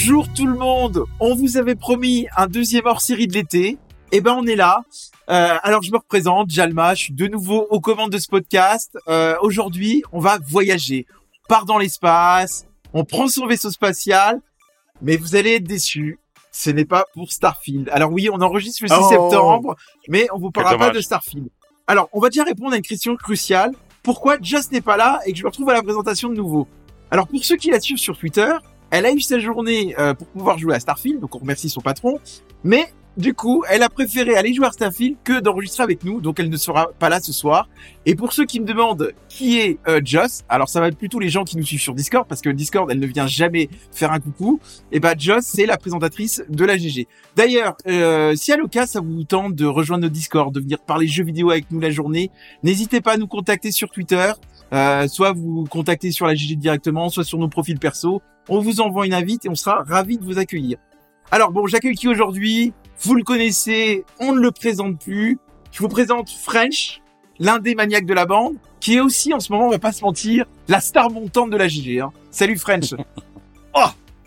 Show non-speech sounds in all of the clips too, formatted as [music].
Bonjour tout le monde. On vous avait promis un deuxième hors-série de l'été. Eh ben on est là. Euh, alors je me représente, Jalma. Je suis de nouveau aux commandes de ce podcast. Euh, Aujourd'hui, on va voyager. On part dans l'espace. On prend son vaisseau spatial. Mais vous allez être déçus. Ce n'est pas pour Starfield. Alors oui, on enregistre le 6 Oh. septembre, mais on vous parlera pas de Starfield. Alors, on va déjà répondre à une question cruciale. Pourquoi Just n'est pas là et que je me retrouve à la présentation de nouveau? Alors, pour ceux qui la suivent sur Twitter, elle a eu sa journée euh, pour pouvoir jouer à Starfield, donc on remercie son patron. Mais du coup, elle a préféré aller jouer à Starfield que d'enregistrer avec nous, donc elle ne sera pas là ce soir. Et pour ceux qui me demandent qui est euh, Joss, alors ça va être plutôt les gens qui nous suivent sur Discord, parce que Discord, elle ne vient jamais faire un coucou. Et bah Joss, c'est la présentatrice de la GG. D'ailleurs, euh, si à l'occasion ça vous tente de rejoindre notre Discord, de venir parler jeux vidéo avec nous la journée, n'hésitez pas à nous contacter sur Twitter. Euh, soit vous contactez sur la GG directement, soit sur nos profils perso. On vous envoie une invite et on sera ravis de vous accueillir. Alors bon, j'accueille qui aujourd'hui? Vous le connaissez, on ne le présente plus. Je vous présente French, l'un des maniaques de la bande, qui est aussi en ce moment, on va pas se mentir, la star montante de la GG. Hein. Salut French. [laughs]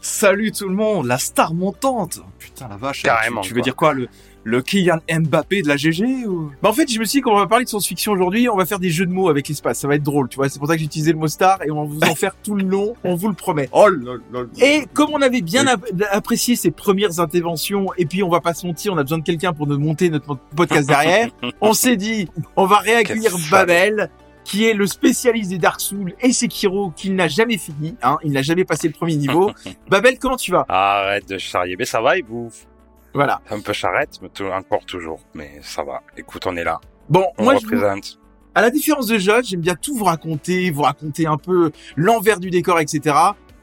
Salut tout le monde, la star montante. Putain la vache. Carrément, Tu, tu quoi. veux dire quoi le le Kylian Mbappé de la GG ou? Bah en fait, je me suis dit qu'on va parler de science-fiction aujourd'hui, on va faire des jeux de mots avec l'espace, ça va être drôle, tu vois. C'est pour ça que j'ai utilisé le mot star et on va vous en faire tout le long, on vous le promet. Oh là là. Et comme on avait bien ap- apprécié ses premières interventions, et puis on va pas se mentir, on a besoin de quelqu'un pour nous monter notre podcast derrière, [laughs] on s'est dit, on va réaccueillir Babel, qui est le spécialiste des Dark Souls et Sekiro, qu'il n'a jamais fini, hein, il n'a jamais passé le premier niveau. [laughs] Babel, comment tu vas? Arrête de charrier. Mais ça va, il bouffe. Voilà. Un peu charrette, mais tout- encore toujours. Mais ça va. Écoute, on est là. Bon, On moi je vous- représente. À la différence de Josh, j'aime bien tout vous raconter, vous raconter un peu l'envers du décor, etc.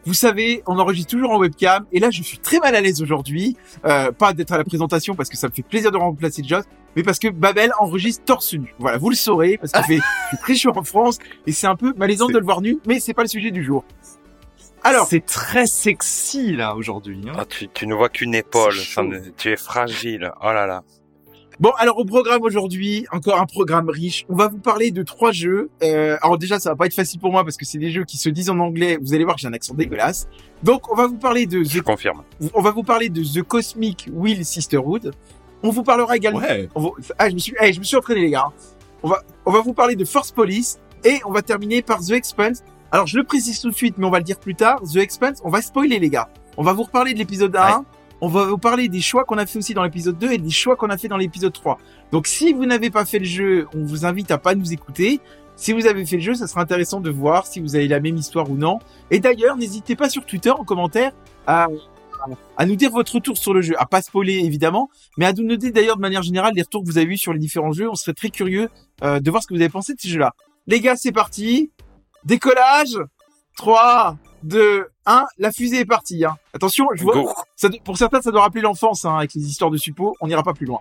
Vous savez, on enregistre toujours en webcam, et là je suis très mal à l'aise aujourd'hui, euh, pas d'être à la présentation parce que ça me fait plaisir de remplacer Josh, mais parce que Babel enregistre torse nu. Voilà, vous le saurez, parce qu'il [laughs] fait très chaud en France, et c'est un peu malaisant de le voir nu, mais c'est pas le sujet du jour. Alors, c'est très sexy là aujourd'hui. hein. Ah, tu, tu ne vois qu'une épaule. Ça tu es fragile. Oh là là. Bon, alors au programme aujourd'hui, encore un programme riche. On va vous parler de trois jeux. Euh, alors déjà, ça va pas être facile pour moi parce que c'est des jeux qui se disent en anglais. Vous allez voir que j'ai un accent dégueulasse. Donc, on va vous parler de Je The, confirme. on va vous parler de The Cosmic Will Sisterhood. On vous parlera également. Ouais. on va- ah, je me suis, eh, je me suis entraîné les gars. On va, on va vous parler de Force Police et on va terminer par The Expanse. Alors, je le précise tout de suite, mais on va le dire plus tard. The Expanse, on va spoiler les gars. On va vous reparler de l'épisode 1. On va vous parler des choix qu'on a fait aussi dans l'épisode 2 et des choix qu'on a fait dans l'épisode 3. Donc si vous n'avez pas fait le jeu, on vous invite à pas nous écouter. Si vous avez fait le jeu, ça sera intéressant de voir si vous avez la même histoire ou non. Et d'ailleurs, n'hésitez pas sur Twitter en commentaire à, à nous dire votre retour sur le jeu, à pas spoiler évidemment, mais à nous noter d'ailleurs de manière générale les retours que vous avez eu sur les différents jeux. On serait très curieux euh, de voir ce que vous avez pensé de ces jeux-là. Les gars, c'est parti. Décollage. 3, 2, 1. La fusée est partie. Hein. Attention, je vois, ça, pour certains, ça doit rappeler l'enfance hein, avec les histoires de suppos. On n'ira pas plus loin.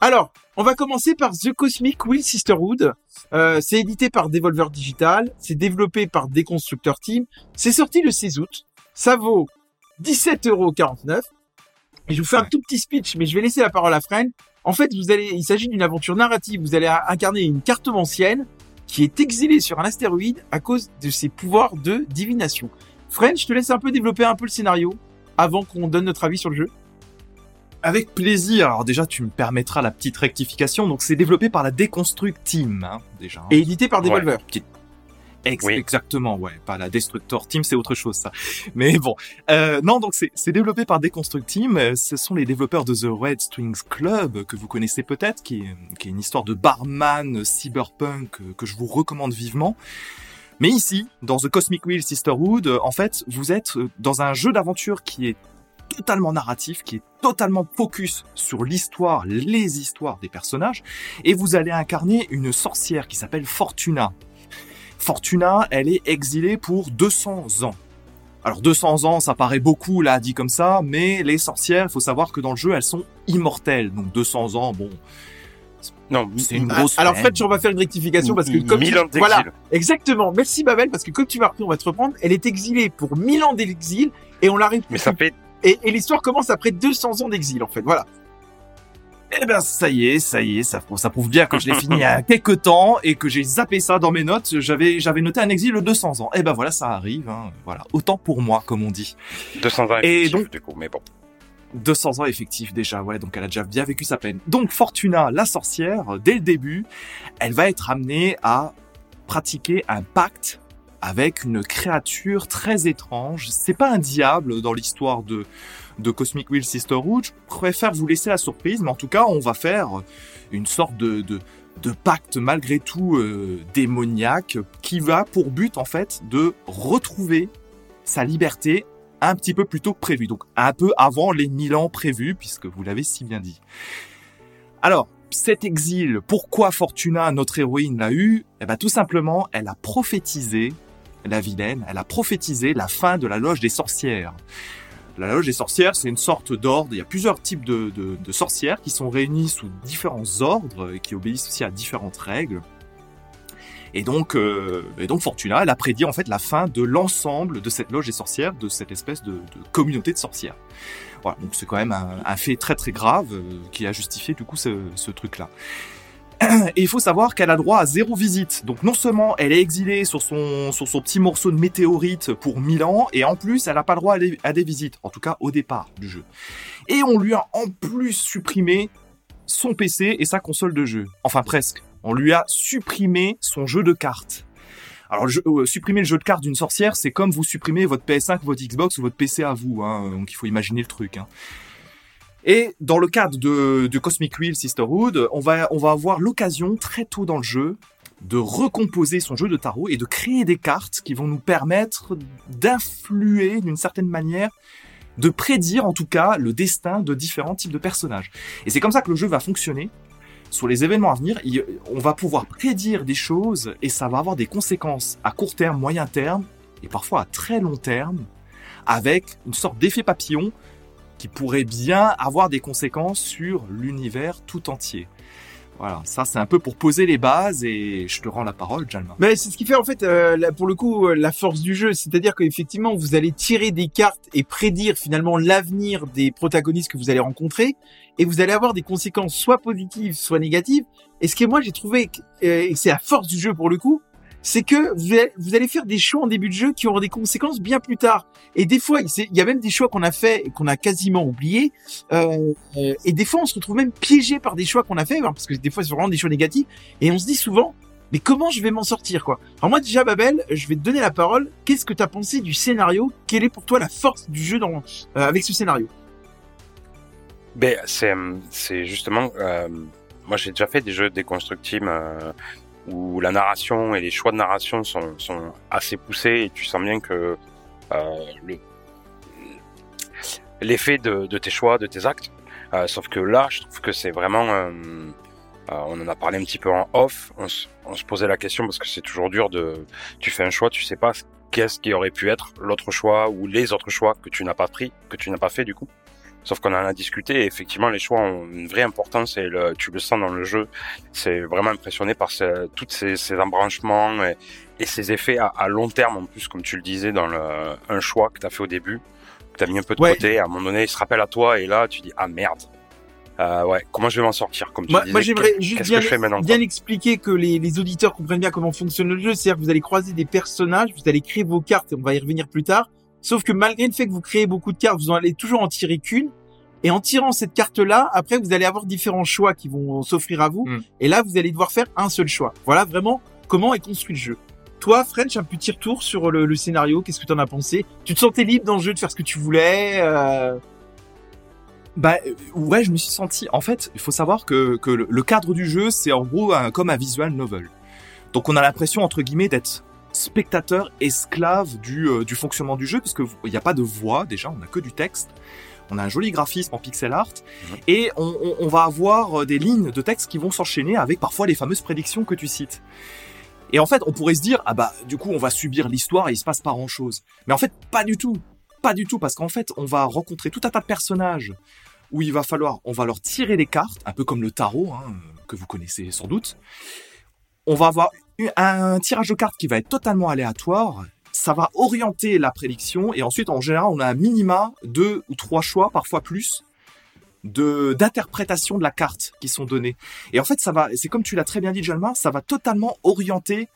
Alors, on va commencer par The Cosmic Will Sisterhood. Euh, c'est édité par Devolver Digital. C'est développé par Deconstructor Team. C'est sorti le 16 août. Ça vaut 17,49€. Et je vous fais un tout petit speech, mais je vais laisser la parole à Fren. En fait, vous allez, il s'agit d'une aventure narrative. Vous allez incarner une cartomancienne qui est exilée sur un astéroïde à cause de ses pouvoirs de divination. Fren, je te laisse un peu développer un peu le scénario avant qu'on donne notre avis sur le jeu. Avec plaisir. Alors déjà, tu me permettras la petite rectification. Donc c'est développé par la Deconstruct Team, hein, déjà. hein. Et édité par Ouais. Devolver. Ex- Oui. Exactement, ouais, pas la Destructor Team, c'est autre chose ça. Mais bon, euh, non, donc c'est développé par Deconstruct Team. euh, Ce sont les développeurs de The Red Strings Club que vous connaissez peut-être, qui est, qui est une histoire de barman cyberpunk euh, que je vous recommande vivement. Mais ici, dans The Cosmic Wheel Sisterhood, euh, en fait, vous êtes dans un jeu d'aventure qui est totalement narratif, qui est totalement focus sur l'histoire, les histoires des personnages, et vous allez incarner une sorcière qui s'appelle Fortuna. Fortuna, elle est exilée pour 200 ans. Alors 200 ans, ça paraît beaucoup là dit comme ça, mais les sorcières, il faut savoir que dans le jeu, elles sont immortelles. Donc 200 ans, bon, Non, c'est une grosse. Alors, peine. Fred, on va faire une rectification parce que comme mille tu- ans d'exil. voilà, exactement. Merci Babel parce que comme tu m'as repris, on va te reprendre. Elle est exilée pour 1000 ans d'exil et on la Mais ça fait et, et l'histoire commence après 200 ans d'exil en fait. Voilà. Eh ben ça y est, ça y est, ça, ça prouve bien que je l'ai fini il y a [laughs] quelques temps et que j'ai zappé ça dans mes notes. J'avais j'avais noté un exil de 200 ans. Eh ben voilà, ça arrive. Hein. Voilà, autant pour moi, comme on dit. 200 ans Et effectifs, donc- du coup, mais bon. 200 ans effectifs déjà, ouais, donc elle a déjà bien vécu sa peine. Donc Fortuna, la sorcière, dès le début, elle va être amenée à pratiquer un pacte avec une créature très étrange. C'est pas un diable dans l'histoire de, de Cosmic Wheel Sisterhood. Je préfère vous laisser la surprise, mais en tout cas, on va faire une sorte de, pacte malgré tout euh, démoniaque qui va pour but en fait de retrouver sa liberté un petit peu plus tôt que prévu, donc un peu avant les 1000 ans prévus, puisque vous l'avez si bien dit. Alors, cet exil, pourquoi Fortuna, notre héroïne, l'a eu? Eh ben, tout simplement, elle a prophétisé, la vilaine, elle a prophétisé la fin de la loge des sorcières. La loge des sorcières, c'est une sorte d'ordre. Il y a plusieurs types de, sorcières qui sont réunies sous différents ordres et qui obéissent aussi à différentes règles. Et donc, euh, et donc Fortuna, elle a prédit en fait la fin de l'ensemble de cette loge des sorcières, de cette espèce de, communauté de sorcières. Voilà, donc c'est quand même un, fait très très grave euh, qui a justifié du coup ce truc-là. Et il faut savoir qu'elle a droit à zéro visite. Donc non seulement elle est exilée sur son, sur son petit morceau de météorite pour 1000 ans, et en plus elle n'a pas le droit à des, visites, en tout cas au départ du jeu. Et on lui a en plus supprimé son PC et sa console de jeu. Enfin presque. On lui a supprimé son jeu de cartes. Alors, jeu- euh, supprimer le jeu de cartes d'une sorcière, c'est comme vous supprimez votre PS5, votre Xbox ou votre PC à vous. Hein, donc, il faut imaginer le truc. Hein. Et dans le cadre de, Cosmic Wheel Sisterhood, on va, on va avoir l'occasion très tôt dans le jeu de recomposer son jeu de tarot et de créer des cartes qui vont nous permettre d'influer d'une certaine manière, de prédire en tout cas le destin de différents types de personnages. Et c'est comme ça que le jeu va fonctionner. Sur les événements à venir, on va pouvoir prédire des choses et ça va avoir des conséquences à court terme, moyen terme et parfois à très long terme avec une sorte d'effet papillon qui pourrait bien avoir des conséquences sur l'univers tout entier. Voilà, ça c'est un peu pour poser les bases et je te rends la parole, Jalma. Mais c'est ce qui fait en fait, euh, pour le coup, euh, la force du jeu. C'est-à-dire qu'effectivement, vous allez tirer des cartes et prédire finalement l'avenir des protagonistes que vous allez rencontrer, et vous allez avoir des conséquences soit positives, soit négatives. Et ce que moi j'ai trouvé, euh, et c'est la force du jeu pour le coup, c'est que vous allez, faire des choix en début de jeu qui auront des conséquences bien plus tard. Et des fois, il y a même des choix qu'on a fait et qu'on a quasiment oubliés. Euh, euh, et des fois, on se retrouve même piégé par des choix qu'on a fait, hein, parce que des fois, c'est vraiment des choix négatifs. Et on se dit souvent, mais comment je vais m'en sortir, quoi? Alors moi, déjà, Babel, je vais te donner la parole. Qu'est-ce que tu as pensé du scénario? Quelle est pour toi la force du jeu dans, euh, avec ce scénario? Ben, c'est, justement, euh, moi j'ai déjà fait des jeux déconstructibles euh, où la narration et les choix de narration sont, sont assez poussés et tu sens bien que euh, le, l'effet de, tes choix, de tes actes. Euh, sauf que là, je trouve que c'est vraiment, euh, on en a parlé un petit peu en off. On, on se posait la question parce que c'est toujours dur de, tu fais un choix, tu sais pas qu'est-ce qui aurait pu être l'autre choix ou les autres choix que tu n'as pas pris, que tu n'as pas fait du coup. Sauf qu'on en a discuté et effectivement les choix ont une vraie importance et le, tu le sens dans le jeu. C'est vraiment impressionné par ces, toutes ces, ces embranchements et, et ces effets à, à long terme en plus, comme tu le disais dans le, un choix que tu as fait au début, que tu as mis un peu de Ouais. côté. À un moment donné, il se rappelle à toi et là tu dis ah merde. Euh, ouais, comment je vais m'en sortir? Comme tu Moi, disais. moi j'aimerais juste bien, que je fais maintenant bien expliquer que les, les auditeurs comprennent bien comment fonctionne le jeu. C'est-à-dire que vous allez croiser des personnages, vous allez créer vos cartes et on va y revenir plus tard. Sauf que malgré le fait que vous créez beaucoup de cartes, vous en allez toujours en tirer qu'une. Et en tirant cette carte-là, après, vous allez avoir différents choix qui vont s'offrir à vous. Mm. Et là, vous allez devoir faire un seul choix. Voilà vraiment comment est construit le jeu. Toi, French, un petit retour sur le, le scénario. Qu'est-ce que tu en as pensé? Tu te sentais libre dans le jeu de faire ce que tu voulais euh... Bah euh, ouais, je me suis senti. En fait, il faut savoir que, que le, cadre du jeu, c'est en gros un- comme un visual novel. Donc on a l'impression entre guillemets d'être spectateur esclave du, euh, du fonctionnement du jeu, puisque il n'y a pas de voix déjà, on a que du texte. On a un joli graphisme en pixel art et on, on- on va avoir euh, des lignes de texte qui vont s'enchaîner avec parfois les fameuses prédictions que tu cites. Et en fait, on pourrait se dire ah bah du coup on va subir l'histoire et il se passe pas grand chose. Mais en fait, pas du tout, pas du tout, parce qu'en fait on va rencontrer tout un tas de personnages où il va falloir, on va leur tirer des cartes, un peu comme le tarot, hein, que vous connaissez sans doute. On va avoir un tirage de cartes qui va être totalement aléatoire. Ça va orienter la prédiction et ensuite, en général, on a un minima deux ou trois choix, parfois plus, d'interprétation de la carte qui sont données. Et en fait, ça va, c'est comme tu l'as très bien dit, Jalmar, ça va totalement orienter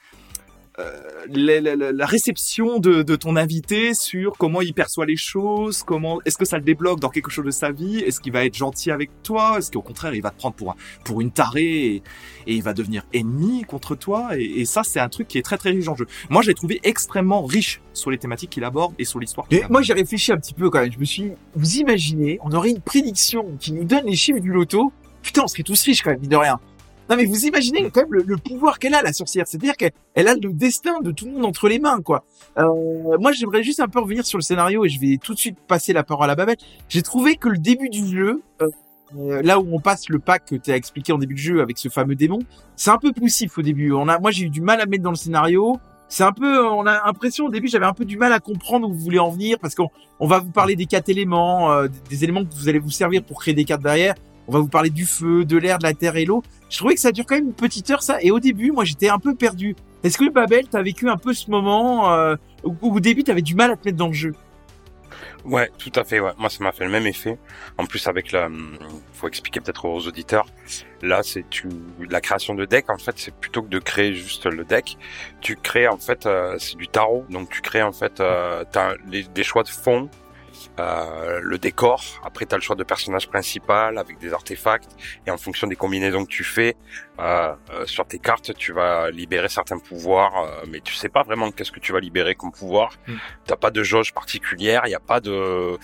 euh, la, la, la, réception de, de, ton invité sur comment il perçoit les choses, comment est-ce que ça le débloque dans quelque chose de sa vie, est-ce qu'il va être gentil avec toi, est-ce qu'au contraire il va te prendre pour un, pour une tarée et, et il va devenir ennemi contre toi? Et, et ça c'est un truc qui est très très riche en jeu. Moi j'ai trouvé extrêmement riche sur les thématiques qu'il aborde et sur l'histoire. Moi j'ai réfléchi un petit peu quand même. Je me suis, vous imaginez, on aurait une prédiction qui nous donne les chiffres du loto. Putain, on serait tous riches quand même, mine de rien. Non mais vous imaginez quand même le, pouvoir qu'elle a la sorcière, c'est-à-dire qu'elle a le destin de tout le monde entre les mains quoi. Euh, moi j'aimerais juste un peu revenir sur le scénario et je vais tout de suite passer la parole à Babette. J'ai trouvé que le début du jeu, euh, là où on passe le pack que tu as expliqué en début de jeu avec ce fameux démon, c'est un peu poussif au début. On a, moi j'ai eu du mal à mettre dans le scénario. C'est un peu, on a l'impression au début, j'avais un peu du mal à comprendre où vous voulez en venir parce qu'on on va vous parler des quatre éléments, euh, des éléments que vous allez vous servir pour créer des cartes derrière. On va vous parler du feu, de l'air, de la terre et l'eau. Je trouvais que ça dure quand même une petite heure ça. Et au début, moi, j'étais un peu perdu. Est-ce que Babel, t'as vécu un peu ce moment euh, où, au début, t'avais du mal à te mettre dans le jeu? Ouais, tout à fait. Ouais. Moi, ça m'a fait le même effet. En plus, avec la, faut expliquer peut-être aux auditeurs. Là, c'est tu la création de deck. En fait, c'est plutôt que de créer juste le deck, tu crées en fait, euh, c'est du tarot. Donc, tu crées en fait, euh, des choix de fond, euh, le décor. Après, tu as le choix de personnage principal avec des artefacts. Et en fonction des combinaisons que tu fais euh, euh, sur tes cartes, tu vas libérer certains pouvoirs. Euh, mais tu sais pas vraiment qu'est-ce que tu vas libérer comme pouvoir. Mm. T'as pas de jauge particulière. Il y a pas de...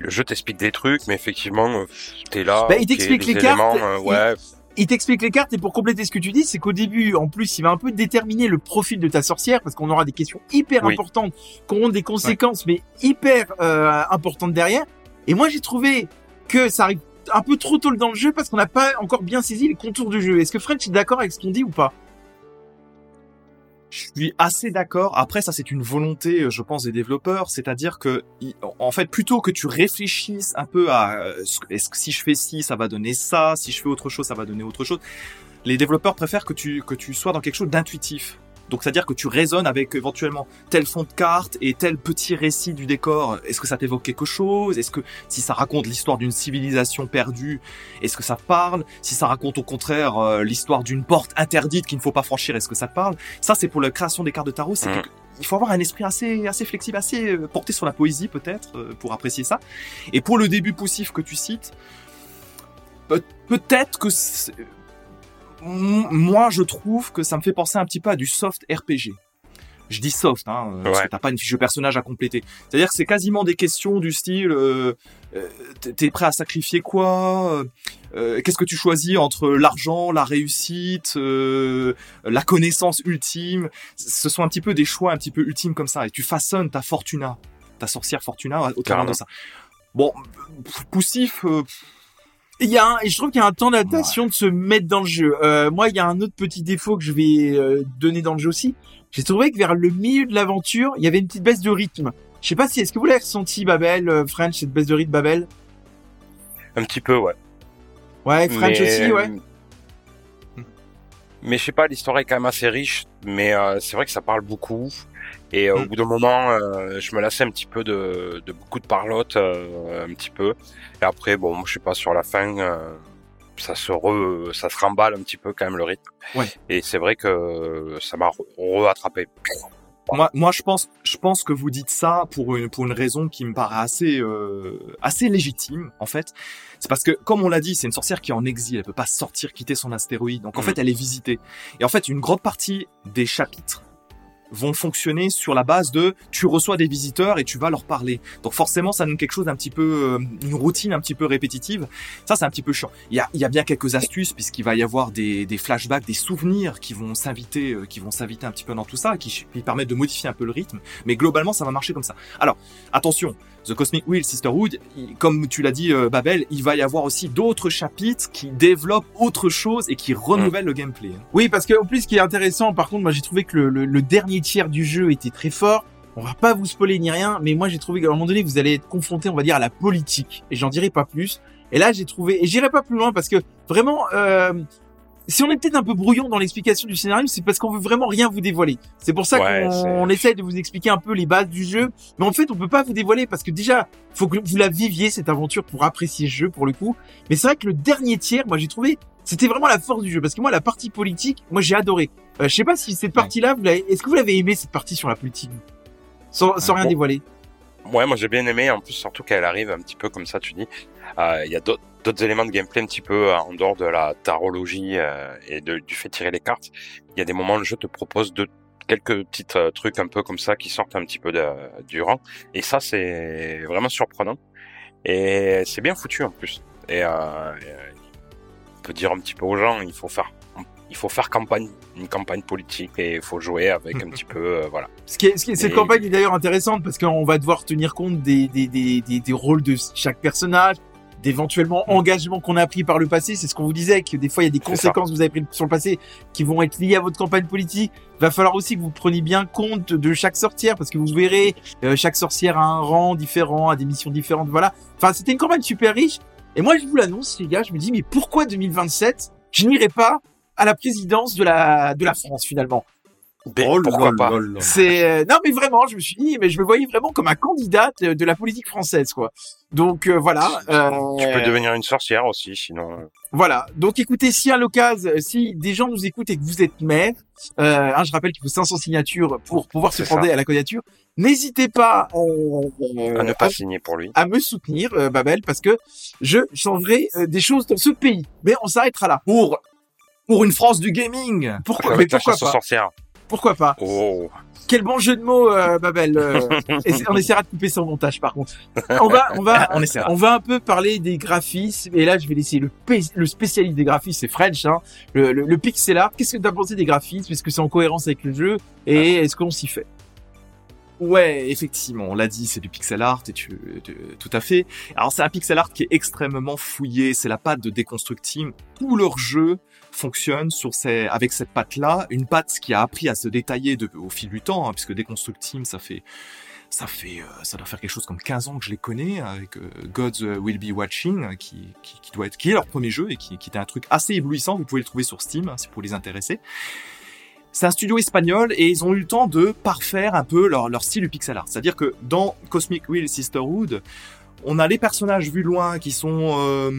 Le jeu t'explique des trucs, mais effectivement, t'es là. Bah, il t'explique les, les cartes. éléments, euh, ouais. Il t'explique les cartes et pour compléter ce que tu dis, c'est qu'au début, en plus, il va un peu déterminer le profil de ta sorcière parce qu'on aura des questions hyper Oui. importantes qui auront des conséquences mais hyper euh, importantes derrière. Et moi, j'ai trouvé que ça arrive un peu trop tôt dans le jeu parce qu'on n'a pas encore bien saisi les contours du jeu. Est-ce que French est d'accord avec ce qu'on dit ou pas? Je suis assez d'accord. Après, ça, c'est une volonté, euh, je pense, des développeurs. C'est-à-dire que, en fait, plutôt que tu réfléchisses un peu à euh, est-ce que si je fais ci, ça va donner ça, si je fais autre chose, ça va donner autre chose. Les développeurs préfèrent que tu que tu sois dans quelque chose d'intuitif. Donc, c'est-à-dire que tu raisonnes avec éventuellement tel fond de carte et tel petit récit du décor. Est-ce que ça t'évoque quelque chose? Est-ce que si ça raconte l'histoire d'une civilisation perdue, est-ce que ça parle? Si ça raconte au contraire euh, l'histoire d'une porte interdite qu'il ne faut pas franchir, est-ce que ça parle? Ça, c'est pour la création des cartes de tarot. C'est Mm. quelque- Il faut avoir un esprit assez, assez flexible, assez euh, porté sur la poésie peut-être euh, pour apprécier ça. Et pour le début poussif que tu cites, peut- peut-être que moi je trouve que ça me fait penser un petit peu à du soft RPG. Je dis soft, hein, euh, parce Ouais. que t'as pas une fiche de personnage à compléter. C'est-à-dire que c'est quasiment des questions du style euh, euh, t'es- prêt à sacrifier quoi euh, euh, Qu'est-ce que tu choisis entre l'argent, la réussite, euh, la connaissance ultime Ce sont un petit peu des choix un petit peu ultimes comme ça. Et tu façonnes ta Fortuna, ta sorcière Fortuna au travers de ça. Bon, poussif, euh, Il y a un, et je trouve qu'il y a un temps d'adaptation de se mettre dans le jeu. Euh, moi, il y a un autre petit défaut que je vais euh, donner dans le jeu aussi. J'ai trouvé que vers le milieu de l'aventure, il y avait une petite baisse de rythme. Je sais pas si est-ce que vous l'avez ressenti, Babel, euh, French, cette baisse de rythme, Babel? Un petit peu, ouais. Ouais, French Mais- aussi, ouais. Mais je sais pas, l'histoire est quand même assez riche, mais euh, c'est vrai que ça parle beaucoup. Et euh, au Mm. bout d'un moment, euh, je me lassais un petit peu de, de beaucoup de parlotte, euh, un petit peu. Et après, bon, je sais pas, sur la fin, euh, ça se re, ça se remballe un petit peu quand même le rythme. Ouais. Et c'est vrai que ça m'a rattrapé. Moi, moi, je pense, je pense que vous dites ça pour une pour une raison qui me paraît assez assez légitime en fait. C'est parce que comme on l'a dit, c'est une sorcière qui est en exil, elle peut pas sortir, quitter son astéroïde. Donc en Mhm. fait, elle est visitée. Et en fait, une grande partie des chapitres vont fonctionner sur la base de tu reçois des visiteurs et tu vas leur parler. Donc forcément, ça donne quelque chose d'un petit peu euh, une routine un petit peu répétitive. Ça, c'est un petit peu chiant. Il y a, il y a bien quelques astuces puisqu'il va y avoir des, des flashbacks, des souvenirs qui vont s'inviter, euh, qui vont s'inviter un petit peu dans tout ça, qui, qui permettent de modifier un peu le rythme. Mais globalement, ça va marcher comme ça. Alors, attention, The Cosmic Wheel Sisterhood, comme tu l'as dit, euh, Babel, il va y avoir aussi d'autres chapitres qui développent autre chose et qui renouvellent le gameplay. hein. Oui, parce que en plus, ce qui est intéressant, par contre, moi j'ai trouvé que le dernier tiers du jeu était très fort. On va pas vous spoiler ni rien, mais moi j'ai trouvé qu'à un moment donné, vous allez être confronté, on va dire, à la politique. Et j'en dirai pas plus. Et là, j'ai trouvé, et j'irai pas plus loin parce que vraiment, euh, si on est peut-être un peu brouillon dans l'explication du scénario, c'est parce qu'on veut vraiment rien vous dévoiler. C'est pour ça Ouais, qu'on essaye de vous expliquer un peu les bases du jeu, mais en fait, on peut pas vous dévoiler parce que déjà, faut que vous la viviez cette aventure pour apprécier ce jeu pour le coup. Mais c'est vrai que le dernier tiers, moi j'ai trouvé, c'était vraiment la force du jeu parce que moi la partie politique, moi j'ai adoré. Euh, je sais pas si cette partie-là, vous est-ce que vous l'avez aimé cette partie sur la politique, sans, sans rien bon. dévoiler. Ouais, moi j'ai bien aimé, en plus surtout qu'elle arrive un petit peu comme ça, tu dis. Euh, Il y a d'autres d'autres éléments de gameplay un petit peu euh, en dehors de la tarologie euh, et de, du fait de tirer les cartes. Il y a des moments où le jeu te propose de quelques petits euh, trucs un peu comme ça qui sortent un petit peu de, du rang. Et ça, c'est vraiment surprenant. Et c'est bien foutu en plus. Et euh, on peut dire un petit peu aux gens, il faut faire il faut faire campagne, une campagne politique et il faut jouer avec un petit peu, euh, voilà. Ce qui est, ce qui est- cette Et- campagne est d'ailleurs intéressante parce qu'on va devoir tenir compte des, des, des, des, des rôles de chaque personnage, d'éventuellement Mm. engagements qu'on a pris par le passé. C'est ce qu'on vous disait, que des fois il y a des conséquences que vous avez prises sur le passé qui vont être liées à votre campagne politique. Va falloir aussi que vous preniez bien compte de chaque sorcière parce que vous verrez, euh, chaque sorcière a un rang différent, a des missions différentes. Voilà. Enfin, c'était une campagne super riche. Et moi, je vous l'annonce, les gars, je me dis, mais pourquoi 2027 je n'irai pas à la présidence de la de la France finalement? Mais Oh pourquoi pas c'est euh, non mais vraiment, je me suis dit, mais je me voyais vraiment comme un candidat de, de la politique française quoi. Donc euh, voilà. euh, Tu peux devenir une sorcière aussi, sinon. Voilà. Donc écoutez, si à l'occasion, si des gens nous écoutent et que vous êtes maire, euh, hein, je rappelle qu'il faut 500 signatures pour pouvoir se prendre à la candidature. N'hésitez pas euh, à ne pas à, signer pour lui. à me soutenir, euh, Babel, parce que je changerai euh, des choses dans ce pays. Mais on s'arrêtera là. Pour, pour une France du gaming. Pourquoi Mais Avec la pourquoi pas sorcières. Pourquoi pas Oh. Quel bon jeu de mots, euh, Babel. euh, [laughs] on essaiera de couper au montage, par contre. On va, on va, [laughs] On va un peu parler des graphismes. Et là, je vais laisser le, le spécialiste des graphismes, c'est French, hein, le, le, le pixel art. Qu'est-ce que tu as pensé des graphismes? Est-ce que c'est en cohérence avec le jeu? Et est-ce qu'on s'y fait? Ouais, effectivement, on l'a dit, c'est du pixel art, et tu, tu- tout à fait. Alors c'est un pixel art qui est extrêmement fouillé, c'est la patte de Deconstruct Team. Tout leur jeu fonctionne sur ces, avec cette patte-là, une patte qui a appris à se détailler au fil du temps, hein, puisque Deconstruct Team, ça fait, ça fait, euh, ça doit faire quelque chose comme 15 ans que je les connais, avec euh, Gods Will Be Watching, euh, qui, qui, doit être, qui est leur premier jeu et qui, qui était un truc assez éblouissant. Vous pouvez le trouver sur Steam, hein, si pour les intéresser. C'est un studio espagnol et ils ont eu le temps de parfaire un peu leur, leur style du pixel art. C'est-à-dire que dans Cosmic Wheel Sisterhood, on a les personnages vus loin qui sont euh,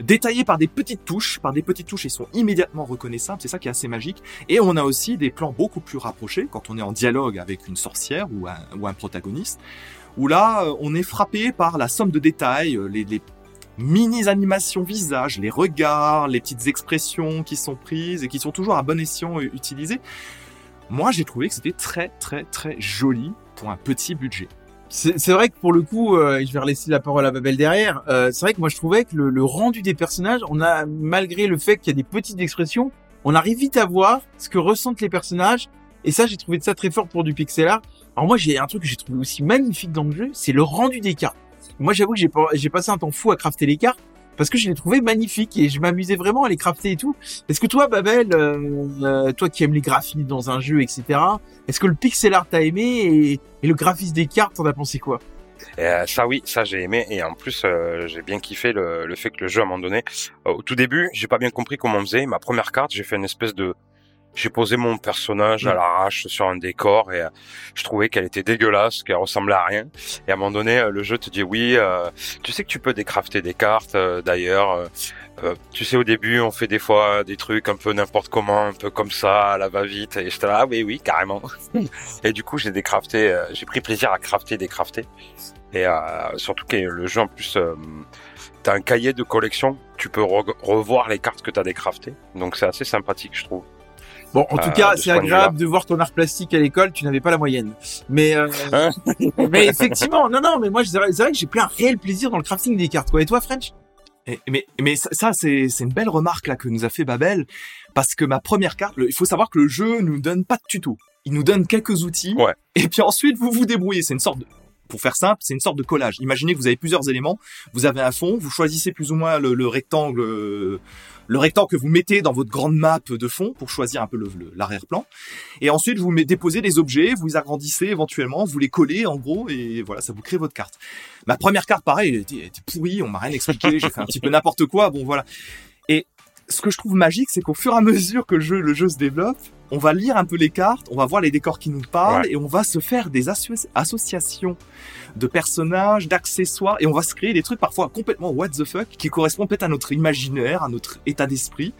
détaillés par des petites touches, par des petites touches, ils sont immédiatement reconnaissables, c'est ça qui est assez magique. Et on a aussi des plans beaucoup plus rapprochés quand on est en dialogue avec une sorcière ou un, ou un protagoniste, où là, euh, on est frappé par la somme de détails, euh, les, les mini animations visage, les regards, les petites expressions qui sont prises et qui sont toujours à bon escient euh, utilisées. Moi, j'ai trouvé que c'était très très très joli pour un petit budget. C'est vrai que pour le coup, euh, je vais relaisser la parole à Babel derrière. euh, c'est vrai que moi je trouvais que le, le rendu des personnages, on a malgré le fait qu'il y a des petites expressions, on arrive vite à voir ce que ressentent les personnages. Et ça, j'ai trouvé ça très fort pour du pixel art. Alors moi, j'ai un truc que j'ai trouvé aussi magnifique dans le jeu, c'est le rendu des cartes. Moi, j'avoue que j'ai passé un temps fou à crafter les cartes parce que je les trouvais magnifiques et je m'amusais vraiment à les crafter et tout. Est-ce que toi, Babel, euh, euh, toi qui aimes les graphismes dans un jeu, etc., est-ce que le pixel art t'as aimé et, le graphisme des cartes, t'en as pensé quoi? Euh, ça oui, ça j'ai aimé et en plus euh, j'ai bien kiffé le, le fait que le jeu à un moment donné, au tout début, j'ai pas bien compris comment on faisait. Ma première carte, j'ai fait une espèce de, j'ai posé mon personnage à Mm. l'arrache sur un décor et euh, je trouvais qu'elle était dégueulasse, qu'elle ressemblait à rien. Et à un moment donné, euh, le jeu te dit oui, euh, tu sais que tu peux décrafter des cartes. D'ailleurs, euh, tu sais au début, on fait des fois des trucs un peu n'importe comment, un peu comme ça, à la va-vite. Et j'étais là, ah oui, oui, carrément. [laughs] et du coup, j'ai décrafté, euh, j'ai pris plaisir à crafter, décrafter. Et euh, surtout que le jeu en plus, t'as un cahier de collection, tu peux re- revoir les cartes que t'as décraftées. Donc c'est assez sympathique, je trouve. Bon, en tout Euh, cas, c'est ce agréable de voir ton art plastique à l'école. Tu n'avais pas la moyenne, mais euh, [laughs] mais effectivement, non, non, mais moi, c'est vrai que j'ai pris un réel plaisir dans le crafting des cartes. Quoi. Et toi, French? Et- mais mais ça, ça, c'est c'est une belle remarque là que nous a fait Babel parce que ma première carte, le- il faut savoir que le jeu nous donne pas de tuto. Il nous donne quelques outils Ouais. et puis ensuite vous vous débrouillez. C'est une sorte de pour faire simple, c'est une sorte de collage. Imaginez que vous avez plusieurs éléments, vous avez un fond, vous choisissez plus ou moins le, le rectangle, euh, le rectangle que vous mettez dans votre grande map de fond pour choisir un peu l'arrière-plan. Et ensuite vous déposez des objets, vous les agrandissez éventuellement, vous les collez en gros et voilà, ça vous crée votre carte. Ma première carte, pareil, elle était, elle était pourrie, on m'a rien expliqué, j'ai fait un petit peu n'importe quoi, bon voilà. Ce que je trouve magique, c'est qu'au fur et à mesure que le jeu, le jeu se développe, on va lire un peu les cartes, on va voir les décors qui nous parlent Ouais. et on va se faire des asso- associations de personnages, d'accessoires et on va se créer des trucs parfois complètement what the fuck qui correspondent peut-être à notre imaginaire, à notre état d'esprit.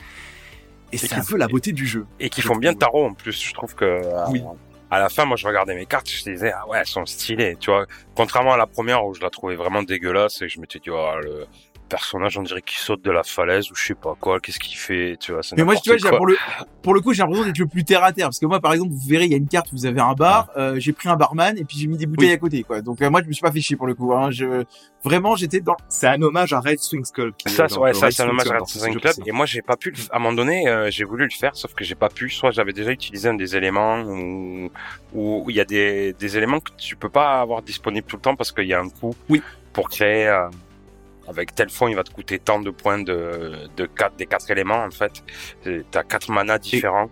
Et c'est un peu la beauté du jeu. Et qui font bien trouve. tarot en plus. Je trouve que euh, Oui. à la fin, moi, je regardais mes cartes, je disais ah ouais, elles sont stylées, tu vois. Contrairement à la première où je la trouvais vraiment dégueulasse et je m'étais dit oh le personnage on dirait qu'il saute de la falaise ou je sais pas quoi, qu'est-ce qu'il fait, tu vois. Mais moi, tu vois, pour le, pour le coup, j'ai l'impression d'être le plus terre à terre. Parce que moi, par exemple, vous verrez, il y a une carte, vous avez un bar, Ah. euh, j'ai pris un barman et puis j'ai mis des bouteilles Oui. à côté, quoi. Donc, euh, moi, je me suis pas fait chier pour le coup, hein. Je, vraiment, j'étais dans, C'est un hommage à Red Swing Skull. Ça, ouais, Red c'est un Swing hommage à Racing jeu Club. Et moi, j'ai pas pu, à un moment donné, euh, j'ai voulu le faire, sauf que j'ai pas pu. Soit j'avais déjà utilisé un des éléments ou, ou il y a des, des éléments que tu peux pas avoir disponibles tout le temps parce qu'il y a un coût. Oui. Pour créer, avec tel fond, il va te coûter tant de points de, de quatre, des quatre éléments, en fait. T'as quatre manas différents,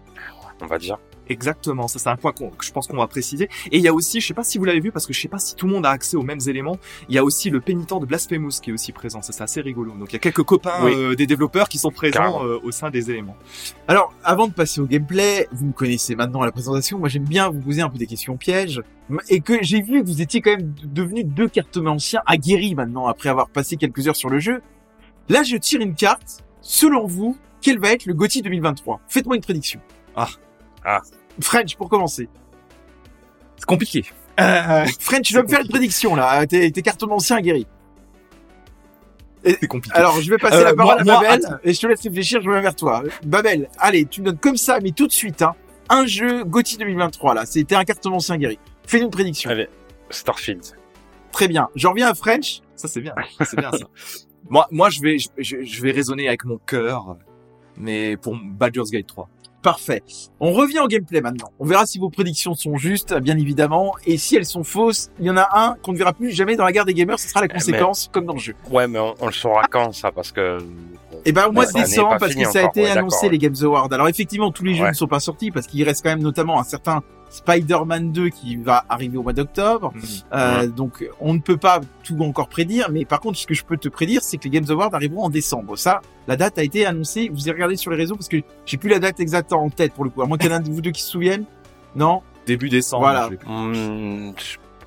on va dire. Exactement, ça c'est un point que je pense qu'on va préciser. Et il y a aussi, je sais pas si vous l'avez vu, parce que je sais pas si tout le monde a accès aux mêmes éléments, il y a aussi le pénitent de Blasphemous qui est aussi présent, ça c'est assez rigolo. Donc il y a quelques copains Oui. euh, des développeurs qui sont présents euh, au sein des éléments. Alors, avant de passer au gameplay, vous me connaissez maintenant à la présentation. Moi, j'aime bien vous poser un peu des questions pièges. Et que j'ai vu que vous étiez quand même devenus deux cartomanciens aguerris maintenant, après avoir passé quelques heures sur le jeu. Là, je tire une carte. Selon vous, quel va être le GOTY 2023? Faites-moi une prédiction. Ah. Ah. French, pour commencer. C'est compliqué. Euh, French, tu dois me faire une prédiction, là. T'es, t'es cartomancien aguerri. C'est compliqué. Alors, je vais passer Euh, la parole moi- à Babel, et je te laisse réfléchir, je reviens vers toi. Babel, allez, tu me donnes comme ça, mais tout de suite, hein, un jeu GOTY 2023, là. C'était un cartomancien aguerri. Fais-nous une prédiction. Allez, Starfield. Très bien. Je reviens à French. Ça c'est bien, c'est bien ça. [laughs] Moi, moi je vais, je, je- je vais raisonner avec mon cœur, mais pour Baldur's Gate 3. Parfait. On revient au gameplay maintenant. On verra si vos prédictions sont justes, bien évidemment, et si elles sont fausses, il y en a un qu'on ne verra plus jamais dans la guerre des gamers, ce sera la mais- conséquence, comme dans le jeu. Ouais, mais on, on le saura quand, ça, parce que... Et ben au mois de décembre, parce que ça a encore, été ouais, annoncé ouais. les Games Awards. Alors effectivement, tous les jeux Ouais. ne sont pas sortis parce qu'il reste quand même notamment un certain Spider-Man 2 qui va arriver au mois d'octobre. Euh, Donc on ne peut pas tout encore prédire, mais par contre ce que je peux te prédire, c'est que les Games Awards arriveront en décembre. Ça, la date a été annoncée. Vous avez regardé sur les réseaux parce que j'ai plus la date exacte en tête pour le coup. À moins qu'il y en ait un de vous deux qui se souviennent. Non? Début décembre. Voilà. je Hum,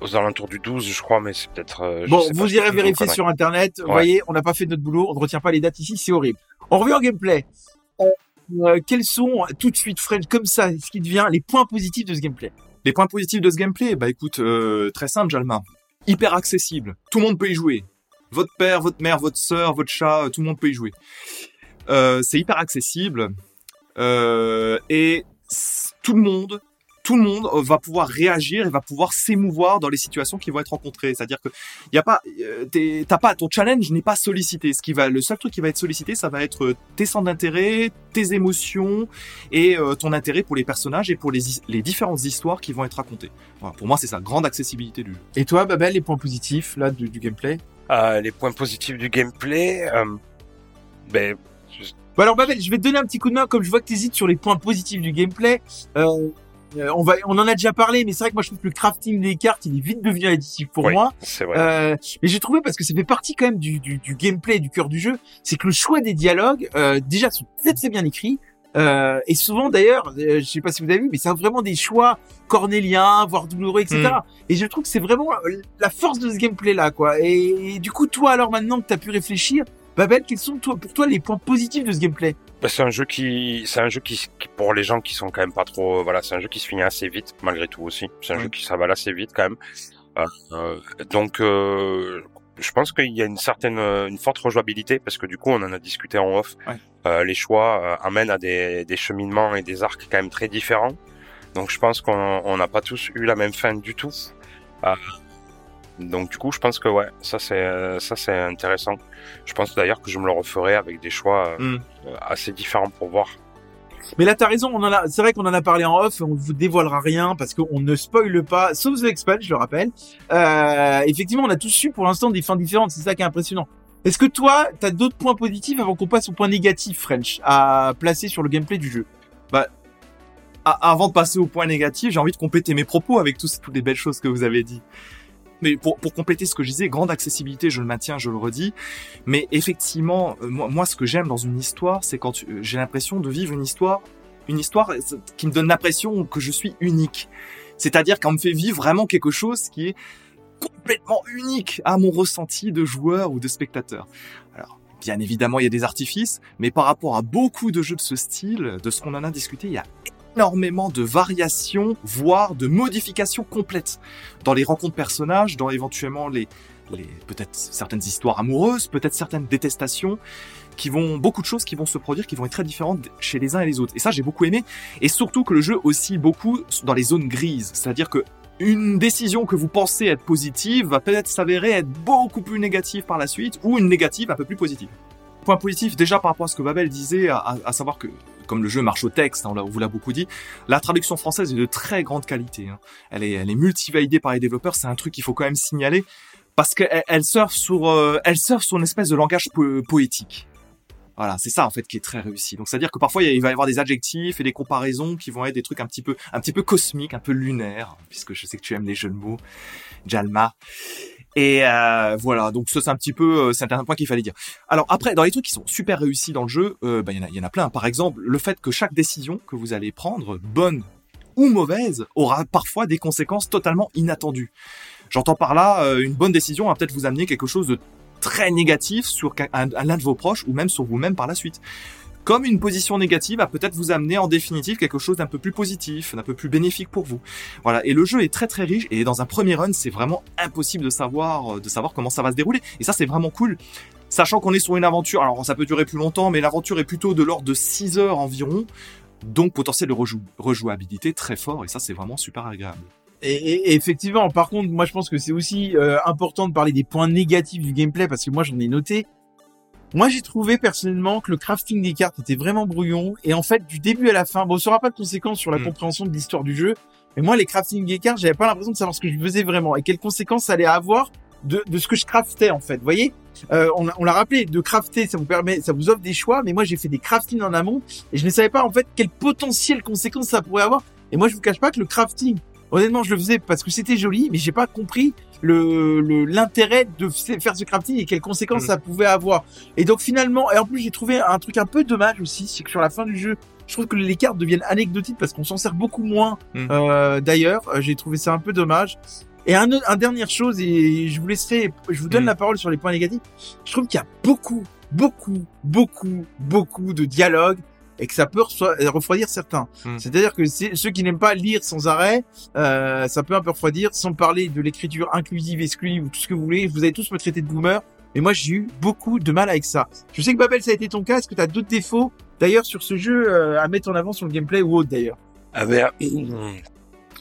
aux alentours du 12, je crois, mais c'est peut-être... euh, je Bon, sais pas, vous irez vérifier sur internet. Vous voyez, on n'a pas fait notre boulot. On ne retient pas les dates ici. C'est horrible. On revient au gameplay. Euh, quels sont tout de suite, Fred, comme ça, ce qui devient les points positifs de ce gameplay? Les points positifs de ce gameplay, bah écoute, euh, très simple, Jalma. Hyper accessible. Tout le monde peut y jouer. Votre père, votre mère, votre sœur, votre chat, euh, tout le monde peut y jouer. C'est hyper accessible. Et tout le monde, tout le monde euh, va pouvoir réagir et va pouvoir s'émouvoir dans les situations qui vont être rencontrées. C'est-à-dire que y a pas, euh, t'es- t'as pas, ton challenge n'est pas sollicité. Ce qui va, le seul truc qui va être sollicité, ça va être euh, tes centres d'intérêt, tes émotions et euh, ton intérêt pour les personnages et pour les, les différentes histoires qui vont être racontées. Voilà, pour moi, c'est ça, grande accessibilité du jeu. Et toi, Babel, les points positifs là du, du gameplay? Euh, les points positifs du gameplay, euh, ben, Bon alors Babel, je vais te donner un petit coup de main comme je vois que tu hésites sur les points positifs du gameplay. Euh, euh, on va, on en a déjà parlé, mais c'est vrai que moi je trouve que le crafting des cartes, il est vite devenu additif pour Oui. moi. c'est vrai. Euh, mais j'ai trouvé parce que ça fait partie quand même du, du, du gameplay, du cœur du jeu, c'est que le choix des dialogues, euh, déjà sont très très bien écrits. Euh, et souvent d'ailleurs, euh, je sais pas si vous avez vu, mais c'est vraiment des choix cornéliens, voire douloureux, etc. Et je trouve que c'est vraiment la force de ce gameplay là, quoi. Et, et du coup, toi alors maintenant que t'as pu réfléchir, Babel, quels sont toi, pour toi les points positifs de ce gameplay? C'est un jeu qui, c'est un jeu qui, qui, pour les gens qui sont quand même pas trop, voilà, c'est un jeu qui se finit assez vite, malgré tout aussi. C'est un jeu qui s'avale assez vite quand même. Euh, euh, donc, euh, je pense qu'il y a une certaine, euh, une forte rejouabilité parce que du coup, on en a discuté en off. Ouais. Euh, les choix euh, amènent à des, des cheminements et des arcs quand même très différents. Donc, je pense qu'on on n'a pas tous eu la même fin du tout. Donc, du coup, je pense que ouais, ça c'est, euh, ça c'est intéressant. Je pense d'ailleurs que je me le referai avec des choix. euh, Mm. euh, assez différents pour voir. Mais là, t'as raison. On en a. C'est vrai qu'on en a parlé en off. On vous dévoilera rien parce qu'on ne spoile pas, sauf The Expand, je le rappelle. Euh, effectivement, on a tous su pour l'instant des fins différentes. C'est ça qui est impressionnant. Est-ce que toi, t'as d'autres points positifs avant qu'on passe au point négatif, French, à placer sur le gameplay du jeu? A- avant de passer au point négatif, j'ai envie de compléter mes propos avec tous, toutes les belles choses que vous avez dit. Mais pour, pour compléter ce que je disais, grande accessibilité, je le maintiens, je le redis. Mais effectivement, euh, moi, moi ce que j'aime dans une histoire, c'est quand euh, j'ai l'impression de vivre une histoire, une histoire euh, qui me donne l'impression que je suis unique. C'est-à-dire qu'on me fait vivre vraiment quelque chose qui est complètement unique à mon ressenti de joueur ou de spectateur. Alors, bien évidemment, il y a des artifices, mais par rapport à beaucoup de jeux de ce style, de ce qu'on en a discuté, il y a énormément de variations, voire de modifications complètes dans les rencontres personnages, dans éventuellement les, les peut-être certaines histoires amoureuses, peut-être certaines détestations, qui vont beaucoup de choses qui vont se produire, qui vont être très différentes chez les uns et les autres. Et ça, j'ai beaucoup aimé. Et surtout que le jeu oscille beaucoup dans les zones grises, c'est-à-dire que une décision que vous pensez être positive va peut-être s'avérer être beaucoup plus négative par la suite, ou une négative un peu plus positive. Point positif, déjà par rapport à ce que Babel disait, à, à savoir que comme le jeu marche au texte, hein, on vous l'a beaucoup dit, la traduction française est de très grande qualité. Hein. Elle est, elle est multivalidée par les développeurs, c'est un truc qu'il faut quand même signaler parce qu'elle elle surfe sur, euh, elle surfe sur une espèce de langage poétique. Voilà, c'est ça en fait qui est très réussi. Donc c'est à dire que parfois il va y avoir des adjectifs et des comparaisons qui vont être des trucs un petit peu, un petit peu cosmiques, un peu lunaires, puisque je sais que tu aimes les jeux de mots, Jalma. Et euh, voilà, donc ça c'est un petit peu, euh, c'est un point qu'il fallait dire. Alors après, dans les trucs qui sont super réussis dans le jeu, euh, bah, il y en a plein. Par exemple, le fait que chaque décision que vous allez prendre, bonne ou mauvaise, aura parfois des conséquences totalement inattendues. J'entends par là, une bonne décision va peut-être vous amener quelque chose de très négatif sur l'un de vos proches ou même sur vous-même par la suite. Comme une position négative va peut-être vous amener en définitive quelque chose d'un peu plus positif, d'un peu plus bénéfique pour vous. Voilà. Et le jeu est très très riche et dans un premier run, c'est vraiment impossible de savoir, euh, de savoir comment ça va se dérouler. Et ça, c'est vraiment cool. Sachant qu'on est sur une aventure, alors ça peut durer plus longtemps, mais l'aventure est plutôt de l'ordre de 6 heures environ. Donc potentiel de rejouabilité très fort et ça c'est vraiment super agréable. Et, effectivement, par contre, moi je pense que c'est aussi euh, important de parler des points négatifs du gameplay parce que moi j'en ai noté. Moi j'ai trouvé personnellement que le crafting des cartes était vraiment brouillon et en fait du début à la fin, bon ça aura pas de conséquences sur la hmm. compréhension de l'histoire du jeu, mais moi les crafting des cartes j'avais pas l'impression de savoir ce que je faisais vraiment et quelles conséquences ça allait avoir de, de ce que je craftais en fait. Vous voyez, euh, on, on l'a rappelé, de crafter, ça vous permet, ça vous offre des choix, mais moi j'ai fait des crafting en amont et je ne savais pas en fait quelles potentielles conséquences ça pourrait avoir. Et moi je vous cache pas que le crafting Honnêtement, je le faisais parce que c'était joli, mais j'ai pas compris le l'intérêt de faire ce crafting et quelles conséquences mm. ça pouvait avoir. Et donc finalement, et en plus j'ai trouvé un truc un peu dommage aussi, c'est que sur la fin du jeu, je trouve que les cartes deviennent anecdotiques parce qu'on s'en sert beaucoup moins. Mm. Euh, D'ailleurs, euh, j'ai trouvé ça un peu dommage. Et un, un dernière chose, et je vous laisserai, je vous donne mm. la parole sur les points négatifs. Je trouve qu'il y a beaucoup, beaucoup, beaucoup, beaucoup de dialogues et que ça peut refroidir certains. Hmm. C'est-à-dire que ceux qui n'aiment pas lire sans arrêt, euh, ça peut un peu refroidir, sans parler de l'écriture inclusive, exclusive ou tout ce que vous voulez. Vous allez tous me traiter de boomer. Mais moi, j'ai eu beaucoup de mal avec ça. Je sais que Babel, ça a été ton cas. Est-ce que tu as d'autres défauts, d'ailleurs, sur ce jeu euh, à mettre en avant sur le gameplay ou autre, d'ailleurs? Ah ben,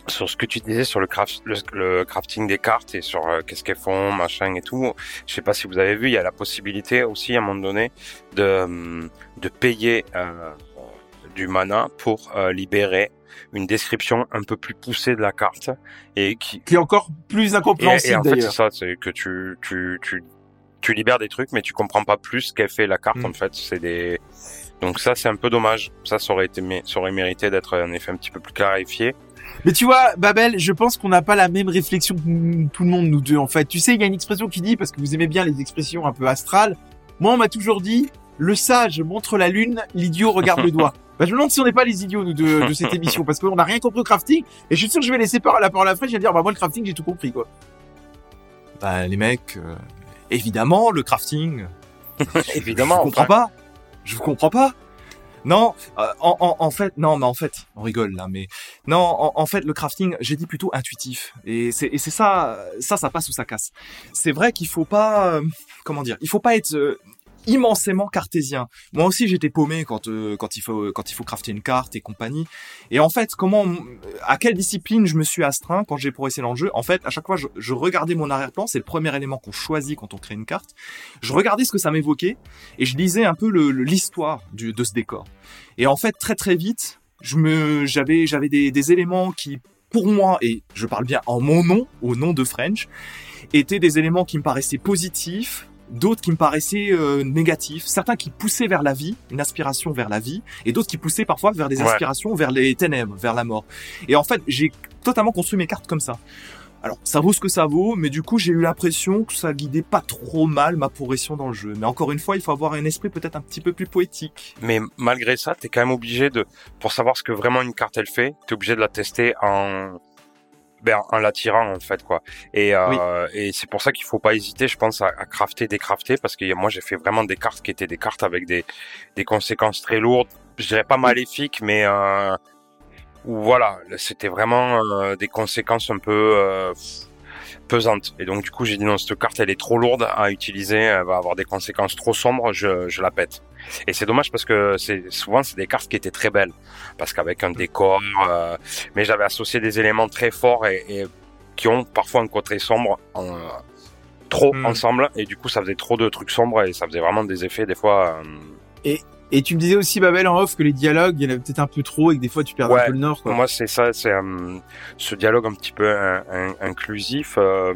sur ce que tu disais sur le, craft, le, crafting des cartes et sur euh, qu'est-ce qu'elles font, machin et tout. Je sais pas si vous avez vu, il y a la possibilité aussi à un moment donné de, hum, de payer euh, du mana pour euh, libérer une description un peu plus poussée de la carte et qui, qui est encore plus incompréhensible. Et, en fait, c'est ça, c'est que tu, tu, tu, tu libères des trucs, mais tu comprends pas plus ce qu'elle fait la carte. Mm. En fait, c'est des donc ça, c'est un peu dommage. Ça, ça aurait été, ça aurait mérité d'être en effet un petit peu plus clarifié. Mais tu vois, Babel, je pense qu'on n'a pas la même réflexion que tout le monde, nous deux, en fait. Tu sais, il y a une expression qui dit, parce que vous aimez bien les expressions un peu astrales, moi, on m'a toujours dit, le sage montre la lune, l'idiot regarde le [laughs] doigt. Bah, je me demande si on n'est pas les idiots, nous, de, de cette émission, parce qu'on n'a rien compris au crafting, et je suis sûr que je vais laisser la parole à Fred, je vais dire, bah, moi, le crafting, j'ai tout compris, quoi. Bah, les mecs, euh, évidemment, le crafting. [laughs] évidemment. Je comprends pas. Je vous comprends pas. Non, euh, en, en, fait, non, mais en fait, on rigole là, mais non, en, fait, le crafting, j'ai dit plutôt intuitif, et c'est et c'est ça, ça, ça passe ou ça casse. C'est vrai qu'il faut pas, euh, comment dire, il faut pas être immensément cartésien. Moi aussi, j'étais paumé quand euh, quand il faut quand il faut crafter une carte et compagnie. Et en fait, comment à quelle discipline je me suis astreint quand j'ai progressé dans le jeu? En fait, à chaque fois, je, regardais mon arrière-plan. C'est le premier élément qu'on choisit quand on crée une carte. Je regardais ce que ça m'évoquait et je lisais un peu l'histoire le, de ce décor. Et en fait, très très vite, je j'avais j'avais des, des éléments qui pour moi, et je parle bien en mon nom, au nom de French, étaient des éléments qui me paraissaient positifs, d'autres qui me paraissaient euh, négatifs, certains qui poussaient vers la vie, une aspiration vers la vie, et d'autres qui poussaient parfois vers des aspirations vers les ténèbres, vers la mort. Et en fait, j'ai totalement construit mes cartes comme ça. Alors, ça vaut ce que ça vaut, mais du coup, j'ai eu l'impression que ça guidait pas trop mal ma progression dans le jeu. Mais encore une fois, il faut avoir un esprit peut-être un petit peu plus poétique. Mais malgré ça, t'es quand même obligé de, pour savoir ce que vraiment une carte elle fait, t'es obligé de la tester en, ben, en la tirant en fait quoi. Et, euh, et c'est pour ça qu'il faut pas hésiter, je pense, à, à crafter, décrafter, parce que moi j'ai fait vraiment des cartes qui étaient des cartes avec des, des conséquences très lourdes. Je dirais pas maléfiques, mais euh, voilà, c'était vraiment euh, des conséquences un peu euh, pesantes. Et donc du coup j'ai dit non, cette carte elle est trop lourde à utiliser, elle va avoir des conséquences trop sombres, je, je la pète. Et c'est dommage parce que c'est souvent c'est des cartes qui étaient très belles, parce qu'avec un décor, euh, mais j'avais associé des éléments très forts et, et qui ont parfois un côté sombre en, trop Mm. ensemble, et du coup ça faisait trop de trucs sombres et ça faisait vraiment des effets des fois. euh, Et tu me disais aussi, Babel, en off, que les dialogues, il y en avait peut-être un peu trop et que des fois tu perds Ouais. un peu le nord, quoi. Moi, c'est ça, c'est euh, ce dialogue un petit peu in- in- inclusif. euh,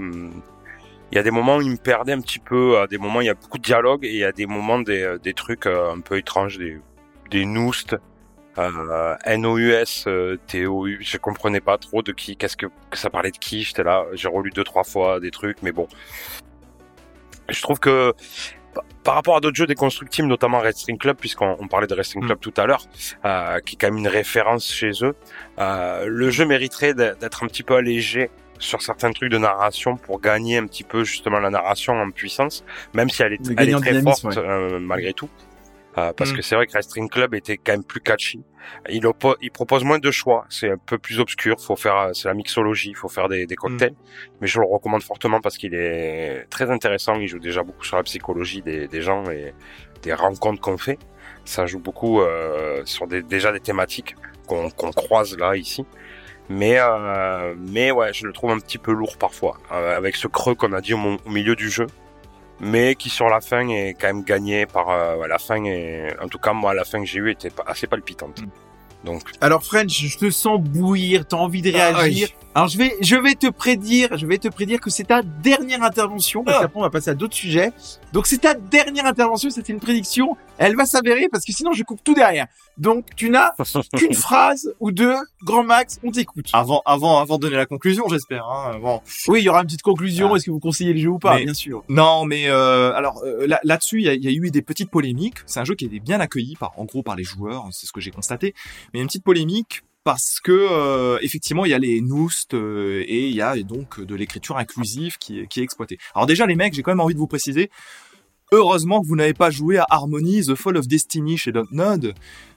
Il y a des moments où il me perdait un petit peu. À des moments, il y a beaucoup de dialogue et il y a des moments des, euh, des trucs euh, un peu étranges, des, des nousts, euh, N-O-U-S, euh, T-O-U. Je comprenais pas trop de qui, qu'est-ce que, que ça parlait de qui. J'étais là, j'ai relu deux, trois fois des trucs, mais bon. Je trouve que pa- par rapport à d'autres jeux des Constructimes, notamment Wrestling Club, puisqu'on on parlait de Wrestling Club tout à l'heure, euh, qui est quand même une référence chez eux, euh, le jeu mériterait d'être un petit peu allégé sur certains trucs de narration pour gagner un petit peu justement la narration en puissance, même si elle est, elle est en très forte euh, malgré tout. Euh, parce Mm. que c'est vrai que Wrestling Club était quand même plus catchy. Il, oppo- il propose moins de choix, c'est un peu plus obscur. Faut faire, euh, c'est la mixologie, il faut faire des, des cocktails. Mais je le recommande fortement parce qu'il est très intéressant. Il joue déjà beaucoup sur la psychologie des, des gens et des rencontres qu'on fait. Ça joue beaucoup euh, sur des, déjà des thématiques qu'on qu'on croise là ici. Mais euh, mais ouais, je le trouve un petit peu lourd parfois euh, avec ce creux qu'on a dit au, milieu du jeu, mais qui sur la fin est quand même gagné par euh, la fin et en tout cas moi la fin que j'ai eue était assez palpitante. Donc Alors French, je te sens bouillir, t'as envie de Ah, réagir. oui. Alors je vais, je vais te prédire, je vais te prédire que c'est ta dernière intervention, parce Ah. qu'après on va passer à d'autres sujets. Donc c'est ta dernière intervention, c'était une prédiction. Elle va s'avérer parce que sinon je coupe tout derrière. Donc tu n'as [laughs] qu'une phrase ou deux, grand max, on t'écoute. Avant, avant, avant de donner la conclusion, j'espère. Hein. Bon. Oui, il y aura une petite conclusion. Ah. Est-ce que vous conseillez le jeu ou pas Mais- Bien sûr. Non, mais euh, alors euh, là- là-dessus, il y, y a eu des petites polémiques. C'est un jeu qui a été bien accueilli par, en gros, par les joueurs. C'est ce que j'ai constaté. Mais il y a une petite polémique parce que euh, effectivement, il y a les Noust euh, et il y a donc de l'écriture inclusive qui, est- exploitée. Alors déjà, les mecs, j'ai quand même envie de vous préciser. Heureusement que vous n'avez pas joué à Harmony, The Fall of Destiny chez Dontnod,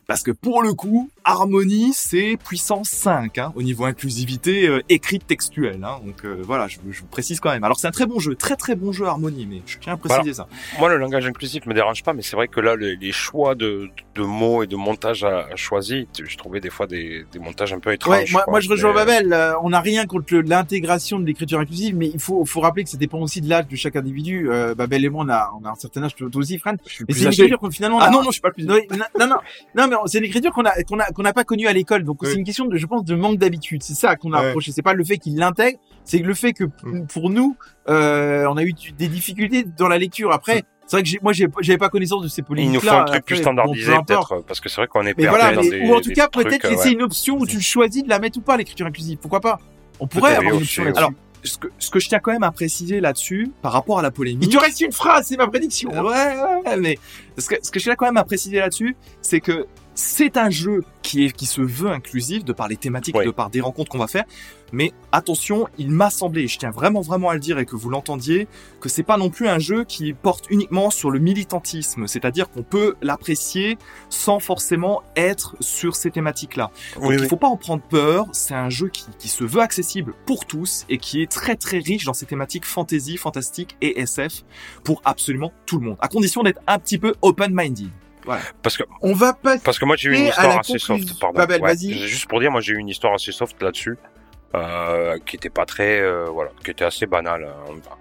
parce que pour le coup, Harmony, c'est puissance 5 hein, au niveau inclusivité euh, écrite textuelle. Hein, donc euh, voilà, je, je vous précise quand même. Alors c'est un très bon jeu, très très bon jeu Harmony, mais je tiens à préciser ça. moi le langage inclusif me dérange pas, mais c'est vrai que là les, les choix de, de mots et de montage à, à choisi, je trouvais des fois des, des montages un peu étranges. Ouais, moi, quoi. moi je rejoins Mais- Babel. euh, on n'a rien contre le- l'intégration de l'écriture inclusive, mais il faut, faut rappeler que ça dépend aussi de l'âge de chaque individu. Euh, Babel et moi, on a, on a un certain âge, toi aussi, Fran. Je suis Mais plus c'est une âgé. écriture qu'on finalement. Ah a- non, non, je suis pas plus Non, non, non, non, mais c'est une écriture qu'on a, qu'on a, qu'on n'a pas connue à l'école. Donc Oui. c'est une question de, je pense, de manque d'habitude. C'est ça qu'on a Ouais. approché. C'est pas le fait qu'il l'intègre, c'est le fait que Mm. pour nous, euh, on a eu des difficultés dans la lecture. Après, c'est vrai que moi, j'avais pas connaissance de ces Il polémiques nous faut un truc plus standardisé peut-être, parce que c'est vrai qu'on est mais perdu voilà, dans mais- des ou en tout cas, peut-être laisser ouais. une option où tu choisis de la mettre ou pas, l'écriture inclusive. Pourquoi pas? On pourrait avoir une option là-dessus. Alors, ce que, ce que je tiens quand même à préciser là-dessus, par rapport à la polémique. Il te reste une phrase, c'est ma prédiction. Ouais, ouais, ouais, mais ce que, ce que je tiens quand même à préciser là-dessus, c'est que c'est un jeu qui est qui se veut inclusif de par les thématiques, Oui. de par des rencontres qu'on va faire. Mais attention, il m'a semblé, et je tiens vraiment vraiment à le dire et que vous l'entendiez, que c'est pas non plus un jeu qui porte uniquement sur le militantisme. C'est-à-dire qu'on peut l'apprécier sans forcément être sur ces thématiques-là. Donc Oui, il oui. faut pas en prendre peur. C'est un jeu qui, qui se veut accessible pour tous et qui est très très riche dans ses thématiques fantasy, fantastique et SF pour absolument tout le monde, à condition d'être un petit peu open-minded. Parce que On va pas. Parce que moi j'ai eu une histoire assez conclusion- soft, pardon. Babel, Ouais. vas-y. Juste pour dire, moi j'ai eu une histoire assez soft là-dessus, euh, qui était pas très, euh, voilà, qui était assez banale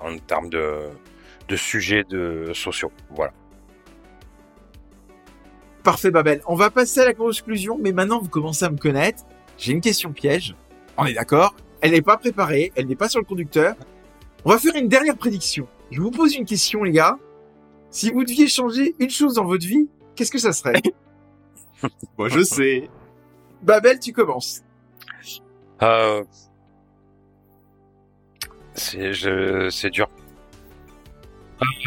en, en termes de de sujets de sociaux. Voilà. Parfait, Babel. On va passer à la conclusion, mais maintenant vous commencez à me connaître. J'ai une question piège. On est d'accord? Elle n'est pas préparée, elle n'est pas sur le conducteur. On va faire une dernière prédiction. Je vous pose une question, les gars. Si vous deviez changer une chose dans votre vie, qu'est-ce que ça serait? [laughs] Moi je sais. Babel, tu commences. Euh, C'est je- c'est dur.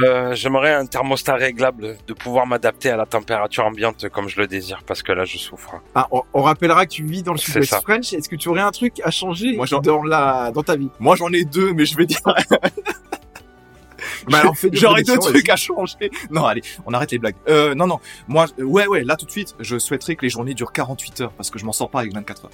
Euh, J'aimerais un thermostat réglable, de pouvoir m'adapter à la température ambiante comme je le désire, parce que là je souffre. Ah, on, on rappellera que tu vis dans le sud-ouest ça. French. Est-ce que tu aurais un truc à changer Moi, dans la dans ta vie? Moi, j'en ai deux, mais je vais dire, [laughs] [laughs] Bah alors j'aurais deux trucs à changer. Non, allez, on arrête les blagues. Euh, non, non. Moi, euh, ouais, ouais, là, tout de suite, je souhaiterais que les journées durent 48 heures, parce que je m'en sors pas avec 24 heures.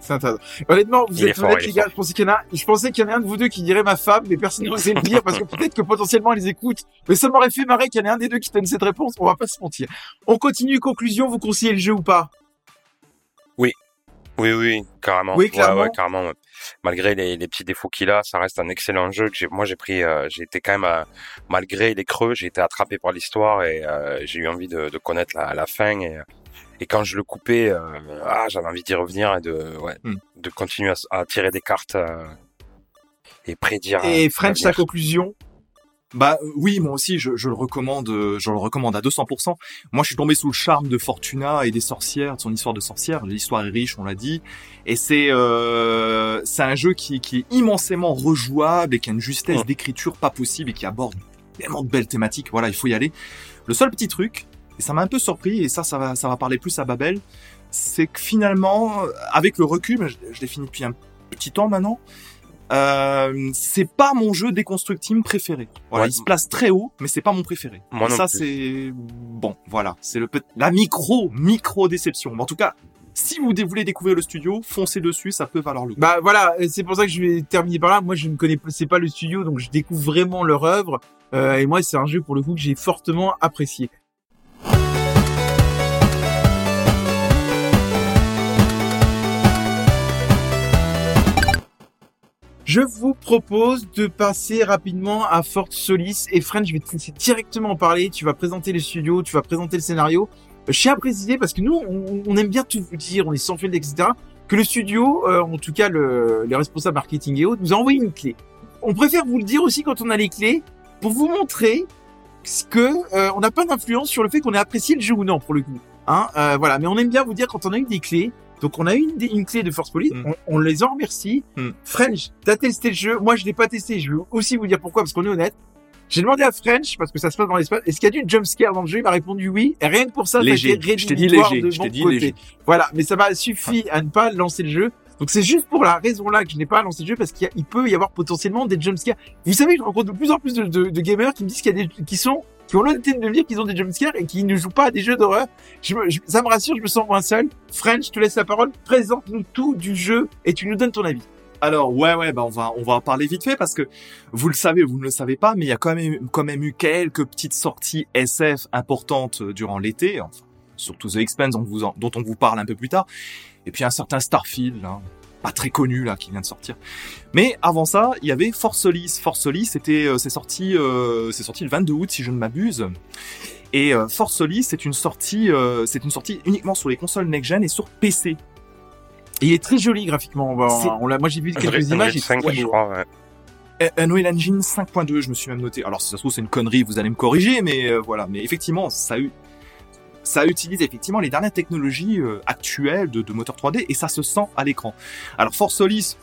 C'est intéressant. Honnêtement, vous Il êtes honnêtes, les gars. Je pensais qu'il y en a, je pensais qu'il y en a un de vous deux qui dirait ma femme, mais personne n'osait le dire parce que peut-être que potentiellement elle les écoute. Mais ça m'aurait fait marrer qu'il y en ait un des deux qui donne cette réponse. On va pas se mentir. On continue. Conclusion. Vous conseillez le jeu ou pas? Oui, oui, carrément. Oui, Ouais, clairement. ouais, carrément. ouais. Malgré les, les petits défauts qu'il a, ça reste un excellent jeu que j'ai. Moi, j'ai pris, euh, j'ai été quand même, euh, malgré les creux, j'ai été attrapé par l'histoire et euh, j'ai eu envie de, de connaître la, la fin et et quand je le coupais, euh, ah, j'avais envie d'y revenir et de, ouais, Hmm. de continuer à, à tirer des cartes euh, et prédire. Et euh, French, sa conclusion. Bah euh, oui, moi aussi, je, je le recommande, euh, je le recommande à 200%. Moi, je suis tombé sous le charme de Fortuna et des sorcières, de son histoire de sorcière. L'histoire est riche, on l'a dit, et c'est euh, c'est un jeu qui, qui est immensément rejouable et qui a une justesse d'écriture pas possible et qui aborde tellement de belles thématiques. Voilà, il faut y aller. Le seul petit truc, et ça m'a un peu surpris, et ça, ça va, ça va parler plus à Babel, c'est que finalement, euh, avec le recul, je, je l'ai fini depuis un petit temps maintenant. Euh, c'est pas mon jeu Deconstruct préféré. Voilà, Ouais. il se place très haut, mais c'est pas mon préféré. Moi non ça c'est bon, voilà, c'est le la micro micro déception. Mais en tout cas, si vous voulez découvrir le studio, foncez dessus, ça peut valoir le coup. Bah voilà, euh, c'est pour ça que je vais terminer par là. Moi, je ne connais pas, c'est pas le studio, donc je découvre vraiment leur œuvre. Euh, et moi, c'est un jeu pour le coup que j'ai fortement apprécié. Je vous propose de passer rapidement à Fort Solis. Et Fred, je vais te laisser directement en parler. Tu vas présenter les studios, tu vas présenter le scénario. Euh, Je tiens à parce que nous, on, on aime bien tout vous dire, on est sans fil, etc., que le studio, euh, en tout cas le, les responsables marketing et autres, nous a envoyé une clé. On préfère vous le dire aussi quand on a les clés, pour vous montrer que euh, on n'a pas d'influence sur le fait qu'on ait apprécié le jeu ou non, pour le coup. Hein, euh, voilà, mais on aime bien vous dire quand on a eu des clés. Donc on a une, une clé de Force Police, Mm. on, on les en remercie. Mm. French, t'as testé le jeu, moi je l'ai pas testé, je veux aussi vous dire pourquoi, parce qu'on est honnête. J'ai demandé à French, parce que ça se passe dans l'espace, est-ce qu'il y a du jumpscare dans le jeu? Il m'a répondu oui, et rien que pour ça, Léger. ça a été Je t'ai dit léger. de Je mon t'ai dit côté. léger. Voilà, mais ça m'a suffi à ne pas lancer le jeu. Donc c'est juste pour la raison là que je n'ai pas lancé le jeu parce qu'il peut y avoir potentiellement des jumpscares. Vous savez, je rencontre de plus en plus de, de- de gamers qui me disent qu'il y a des qui sont qui ont l'honnêteté de me dire qu'ils ont des jumpscares et qui ne jouent pas à des jeux d'horreur. Je je- ça me rassure, je me sens moins seul. French, je te laisse la parole. Présente-nous tout du jeu et tu nous donnes ton avis. Alors ouais ouais bah on va on va en parler vite fait parce que vous le savez vous ne le savez pas mais il y a quand même quand même eu quelques petites sorties SF importantes euh, durant l'été enfin, surtout The Expanse dont, vous en- dont on vous parle un peu plus tard et puis un certain Starfield là, pas très connu là qui vient de sortir mais avant ça il y avait Force Solis Force Solis c'était euh, c'est sorti euh, c'est sorti le 22 août si je ne m'abuse et euh, Force Solis c'est une sortie euh, c'est une sortie uniquement sur les consoles next gen et sur PC Et il est très joli graphiquement. On, moi j'ai vu quelques Unreal images. et 5, c'est je beau. crois. ouais. Unreal Engine 5.2, je me suis même noté. Alors si ça se trouve c'est une connerie, vous allez me corriger, mais euh, voilà. Mais effectivement, ça, u- ça utilise effectivement les dernières technologies euh, actuelles de, de moteur 3D et ça se sent à l'écran. Alors Force Solis,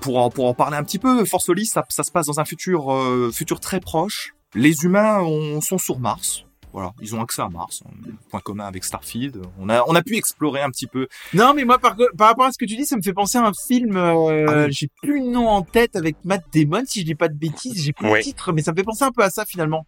pour en, pour en parler un petit peu, Force Solis, ça, ça se passe dans un futur, euh, futur très proche. Les humains ont- sont sur Mars. Voilà, ils ont accès à Mars, un point commun avec Starfield. On a, on a pu explorer un petit peu. Non, mais moi, par, par rapport à ce que tu dis, ça me fait penser à un film, euh, Ah oui. j'ai plus le nom en tête avec Matt Damon, si je dis pas de bêtises, j'ai plus le Oui. titre, mais ça me fait penser un peu à ça finalement.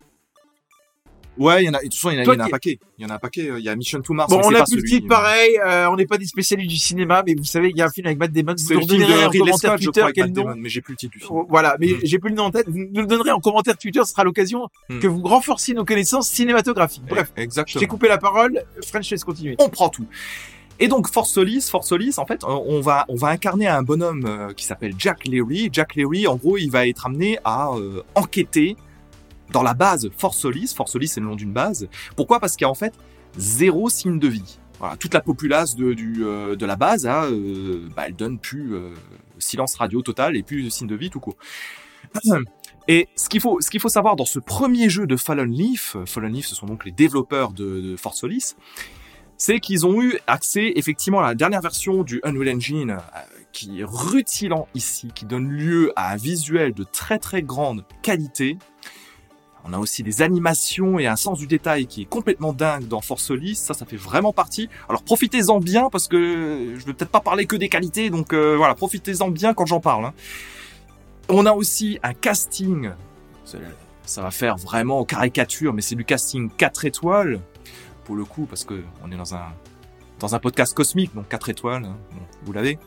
Ouais, il y en a, de toute façon, il y en a, Toi il y en a un paquet. Il y en a un paquet. Il y a Mission to Mars. Bon, on a plus le celui- titre pareil, euh, on n'est pas des spécialistes du cinéma, mais vous savez, il y a un film avec Matt Damon, vous nous le redonnerez en commentaire Twitter quel nom. Mais j'ai plus le titre du film. Oh, Voilà, mais Mm. j'ai plus le nom en tête, vous nous le donnerez en commentaire Twitter, ce sera l'occasion Mm. que vous renforciez nos connaissances cinématographiques. Bref, je exactement. t'ai coupé la parole, French, laisse continuer. On prend tout. Et donc Force Solis, Force Solis, en fait, euh, on va on va incarner un bonhomme euh, qui s'appelle Jack Leary. Jack Leary, en gros, il va être amené à euh, enquêter dans la base Force Solis. Force Solis, c'est le nom d'une base. Pourquoi? Parce qu'il y a en fait zéro signe de vie. Voilà, toute la populace de, euh, la base, a, euh, bah, elle donne plus euh, silence radio total et plus de signe de vie tout court. [clears throat] Et ce qu'il faut, ce faut savoir dans ce premier jeu de Fallen Leaf, Fallen Leaf, ce sont donc les développeurs de, de Force Solis, c'est qu'ils ont eu accès effectivement à la dernière version du Unreal Engine qui est rutilant ici, qui donne lieu à un visuel de très très grande qualité. On a aussi des animations et un sens du détail qui est complètement dingue dans Force Solis. Ça, ça fait vraiment partie. Alors profitez-en bien parce que je vais peut-être pas parler que des qualités, donc euh, voilà, profitez-en bien quand j'en parle. hein. On a aussi un casting. Ça- va faire vraiment caricature, mais c'est du casting 4 étoiles pour le coup parce que on est dans un dans un podcast cosmique, donc 4 étoiles. hein. Vous l'avez.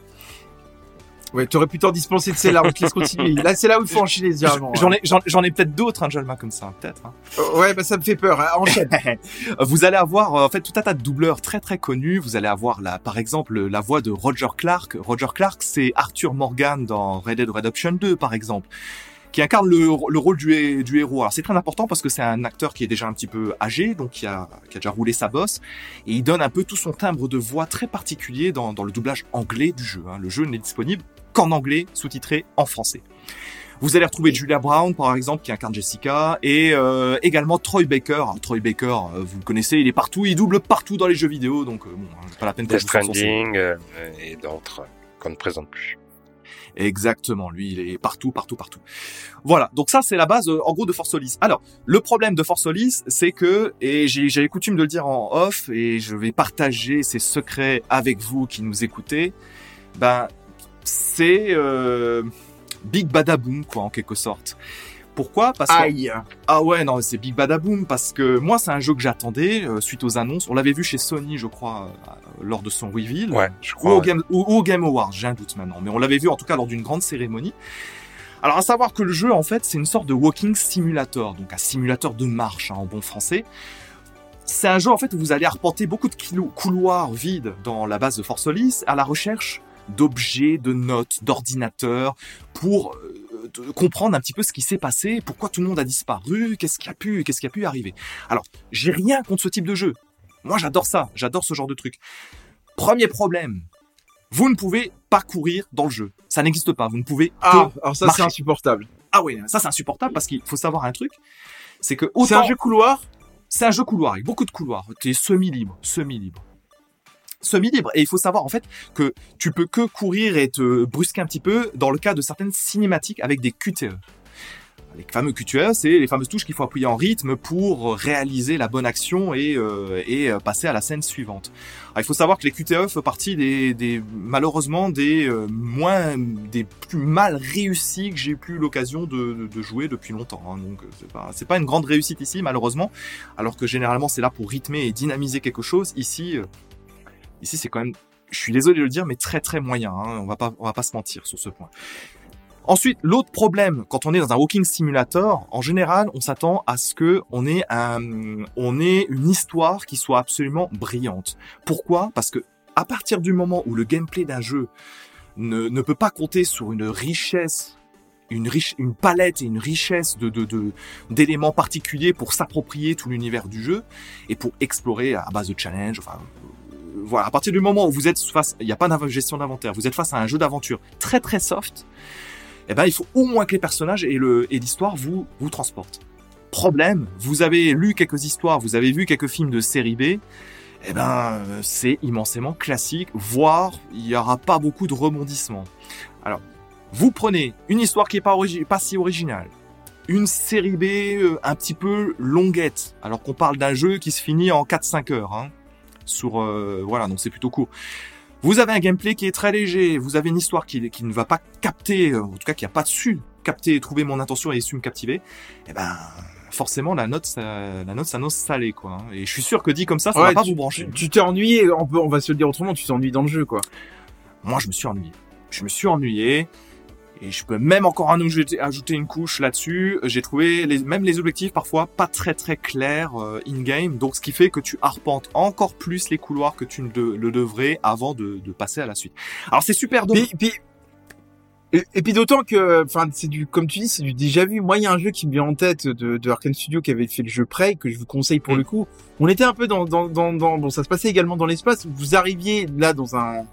Ouais, t'aurais pu t'en dispenser de celle-là, on te laisse continuer. Là, c'est là où il faut enchaîner, généralement. J'en ai j'en ai peut-être d'autres, hein, Jalma, comme ça, peut-être. hein. Euh, Ouais, bah ça me fait peur. hein. Enchaîne. [laughs] vous allez avoir euh, en fait tout un tas de doubleurs très très connus. Vous allez avoir la, par exemple la voix de Roger Clark. Roger Clark, c'est Arthur Morgan dans Red Dead Redemption 2 par exemple, qui incarne le, le rôle du, du héros. Alors c'est très important parce que c'est un acteur qui est déjà un petit peu âgé, donc qui a, qui a déjà roulé sa bosse, et il donne un peu tout son timbre de voix très particulier dans, dans le doublage anglais du jeu. hein. Le jeu n'est disponible qu'en anglais, sous-titré en français. Vous allez retrouver Julia Brown, par exemple, qui incarne Jessica, et euh, également Troy Baker. Alors, Troy Baker, euh, vous le connaissez, il est partout, il double partout dans les jeux vidéo, donc euh, bon, hein, pas la peine je vous. Stranding euh, et d'autres euh, qu'on ne présente plus. Exactement, lui, il est partout, partout, partout. Voilà, donc ça, c'est la base, euh, en gros, de Force Solis. Alors, le problème de Force Solis, c'est que, et j'ai j'ai coutume de le dire en off, et je vais partager ces secrets avec vous qui nous écoutez, ben, c'est euh, Big Badaboom, quoi, en quelque sorte. Pourquoi? Parce que Aïe. ah ouais, non, c'est Big Badaboom parce que moi, c'est un jeu que j'attendais euh, suite aux annonces. On l'avait vu chez Sony, je crois, euh, lors de son reveal. Ouais, je Ou crois. au, ouais. Game, ou, ou au Game Awards, j'ai un doute maintenant. Mais on l'avait vu en tout cas lors d'une grande cérémonie. Alors à savoir que le jeu, en fait, c'est une sorte de walking simulator, donc un simulateur de marche hein, en bon français. C'est un jeu en fait où vous allez arpenter beaucoup de couloirs vides dans la base de Force Solis à la recherche d'objets, de notes, d'ordinateurs pour euh, de comprendre un petit peu ce qui s'est passé, pourquoi tout le monde a disparu, qu'est-ce qui a pu, qu'est-ce qui a pu arriver. Alors, j'ai rien contre ce type de jeu. Moi, j'adore ça, j'adore ce genre de truc. Premier problème, vous ne pouvez pas courir dans le jeu. Ça n'existe pas. Vous ne pouvez que Ah, alors ça, c'est insupportable. Ah oui, ça c'est insupportable parce qu'il faut savoir un truc, c'est que C'est un jeu couloir? c'est un jeu couloir avec beaucoup de couloirs. Tu es semi-libre, semi-libre. Semi-libre. Et il faut savoir en fait que tu peux que courir et te brusquer un petit peu dans le cas de certaines cinématiques avec des QTE. Les fameux QTE, c'est les fameuses touches qu'il faut appuyer en rythme pour réaliser la bonne action et, euh, euh, passer à la scène suivante. Il faut savoir que les QTE font partie des, malheureusement des euh, moins des plus mal réussis que j'ai plus l'occasion de, jouer depuis longtemps. hein. Donc c'est pas une grande réussite ici malheureusement, alors que généralement c'est là pour rythmer et dynamiser quelque chose. Ici ici c'est quand même je suis désolé de le dire mais très très moyen. Hein. On va pas on va pas se mentir sur ce point. Ensuite, l'autre problème, quand on est dans un walking simulator, en général, on s'attend à ce que on ait un, on ait une histoire qui soit absolument brillante. Pourquoi? Parce que à partir du moment où le gameplay d'un jeu ne, peut pas compter sur une richesse, une riche, une palette et une richesse de, de, de- d'éléments particuliers pour s'approprier tout l'univers du jeu et pour explorer à base de challenge, enfin, voilà, à partir du moment où vous êtes face, il n'y a pas de gestion d'inventaire, vous êtes face à un jeu d'aventure très très soft, eh ben, il faut au moins que les personnages et l'histoire vous, vous transportent. Problème, vous avez lu quelques histoires, vous avez vu quelques films de série B, eh ben, c'est immensément classique, voire il n'y aura pas beaucoup de rebondissements. Alors, vous prenez une histoire qui est pas, origi- pas si originale, une série B euh, un petit peu longuette, alors qu'on parle d'un jeu qui se finit en 4-5 heures, hein, sur, euh, voilà, donc c'est plutôt court. Vous avez un gameplay qui est très léger, vous avez une histoire qui, qui ne va pas capter, euh, en tout cas qui n'a pas su capter, trouver mon intention et su me captiver, eh ben forcément la note, ça, la note s'annonce salée quoi. hein. Et je suis sûr que dit comme ça, ça Ouais, va pas tu- vous brancher. Tu t'es ennuyé, on, peut, on va se le dire autrement, tu t'es ennuyé dans le jeu, quoi. Moi, je me suis ennuyé. Je me suis ennuyé. Et je peux même encore ajouter, une couche là-dessus. J'ai trouvé les, même les objectifs parfois pas très très clairs euh, in-game. Donc, ce qui fait que tu arpentes encore plus les couloirs que tu ne de- le devrais avant de, de passer à la suite. Alors, c'est super donc. Puis, puis, et, et puis d'autant que, enfin, c'est du, comme tu dis, c'est du déjà vu. Moi, il y a un jeu qui me vient en tête de, de Arkane Studio qui avait fait le jeu Prey, que je vous conseille pour Mm. le coup. On était un peu dans, dans, dans, dans, bon, ça se passait également dans l'espace. Vous arriviez là dans un,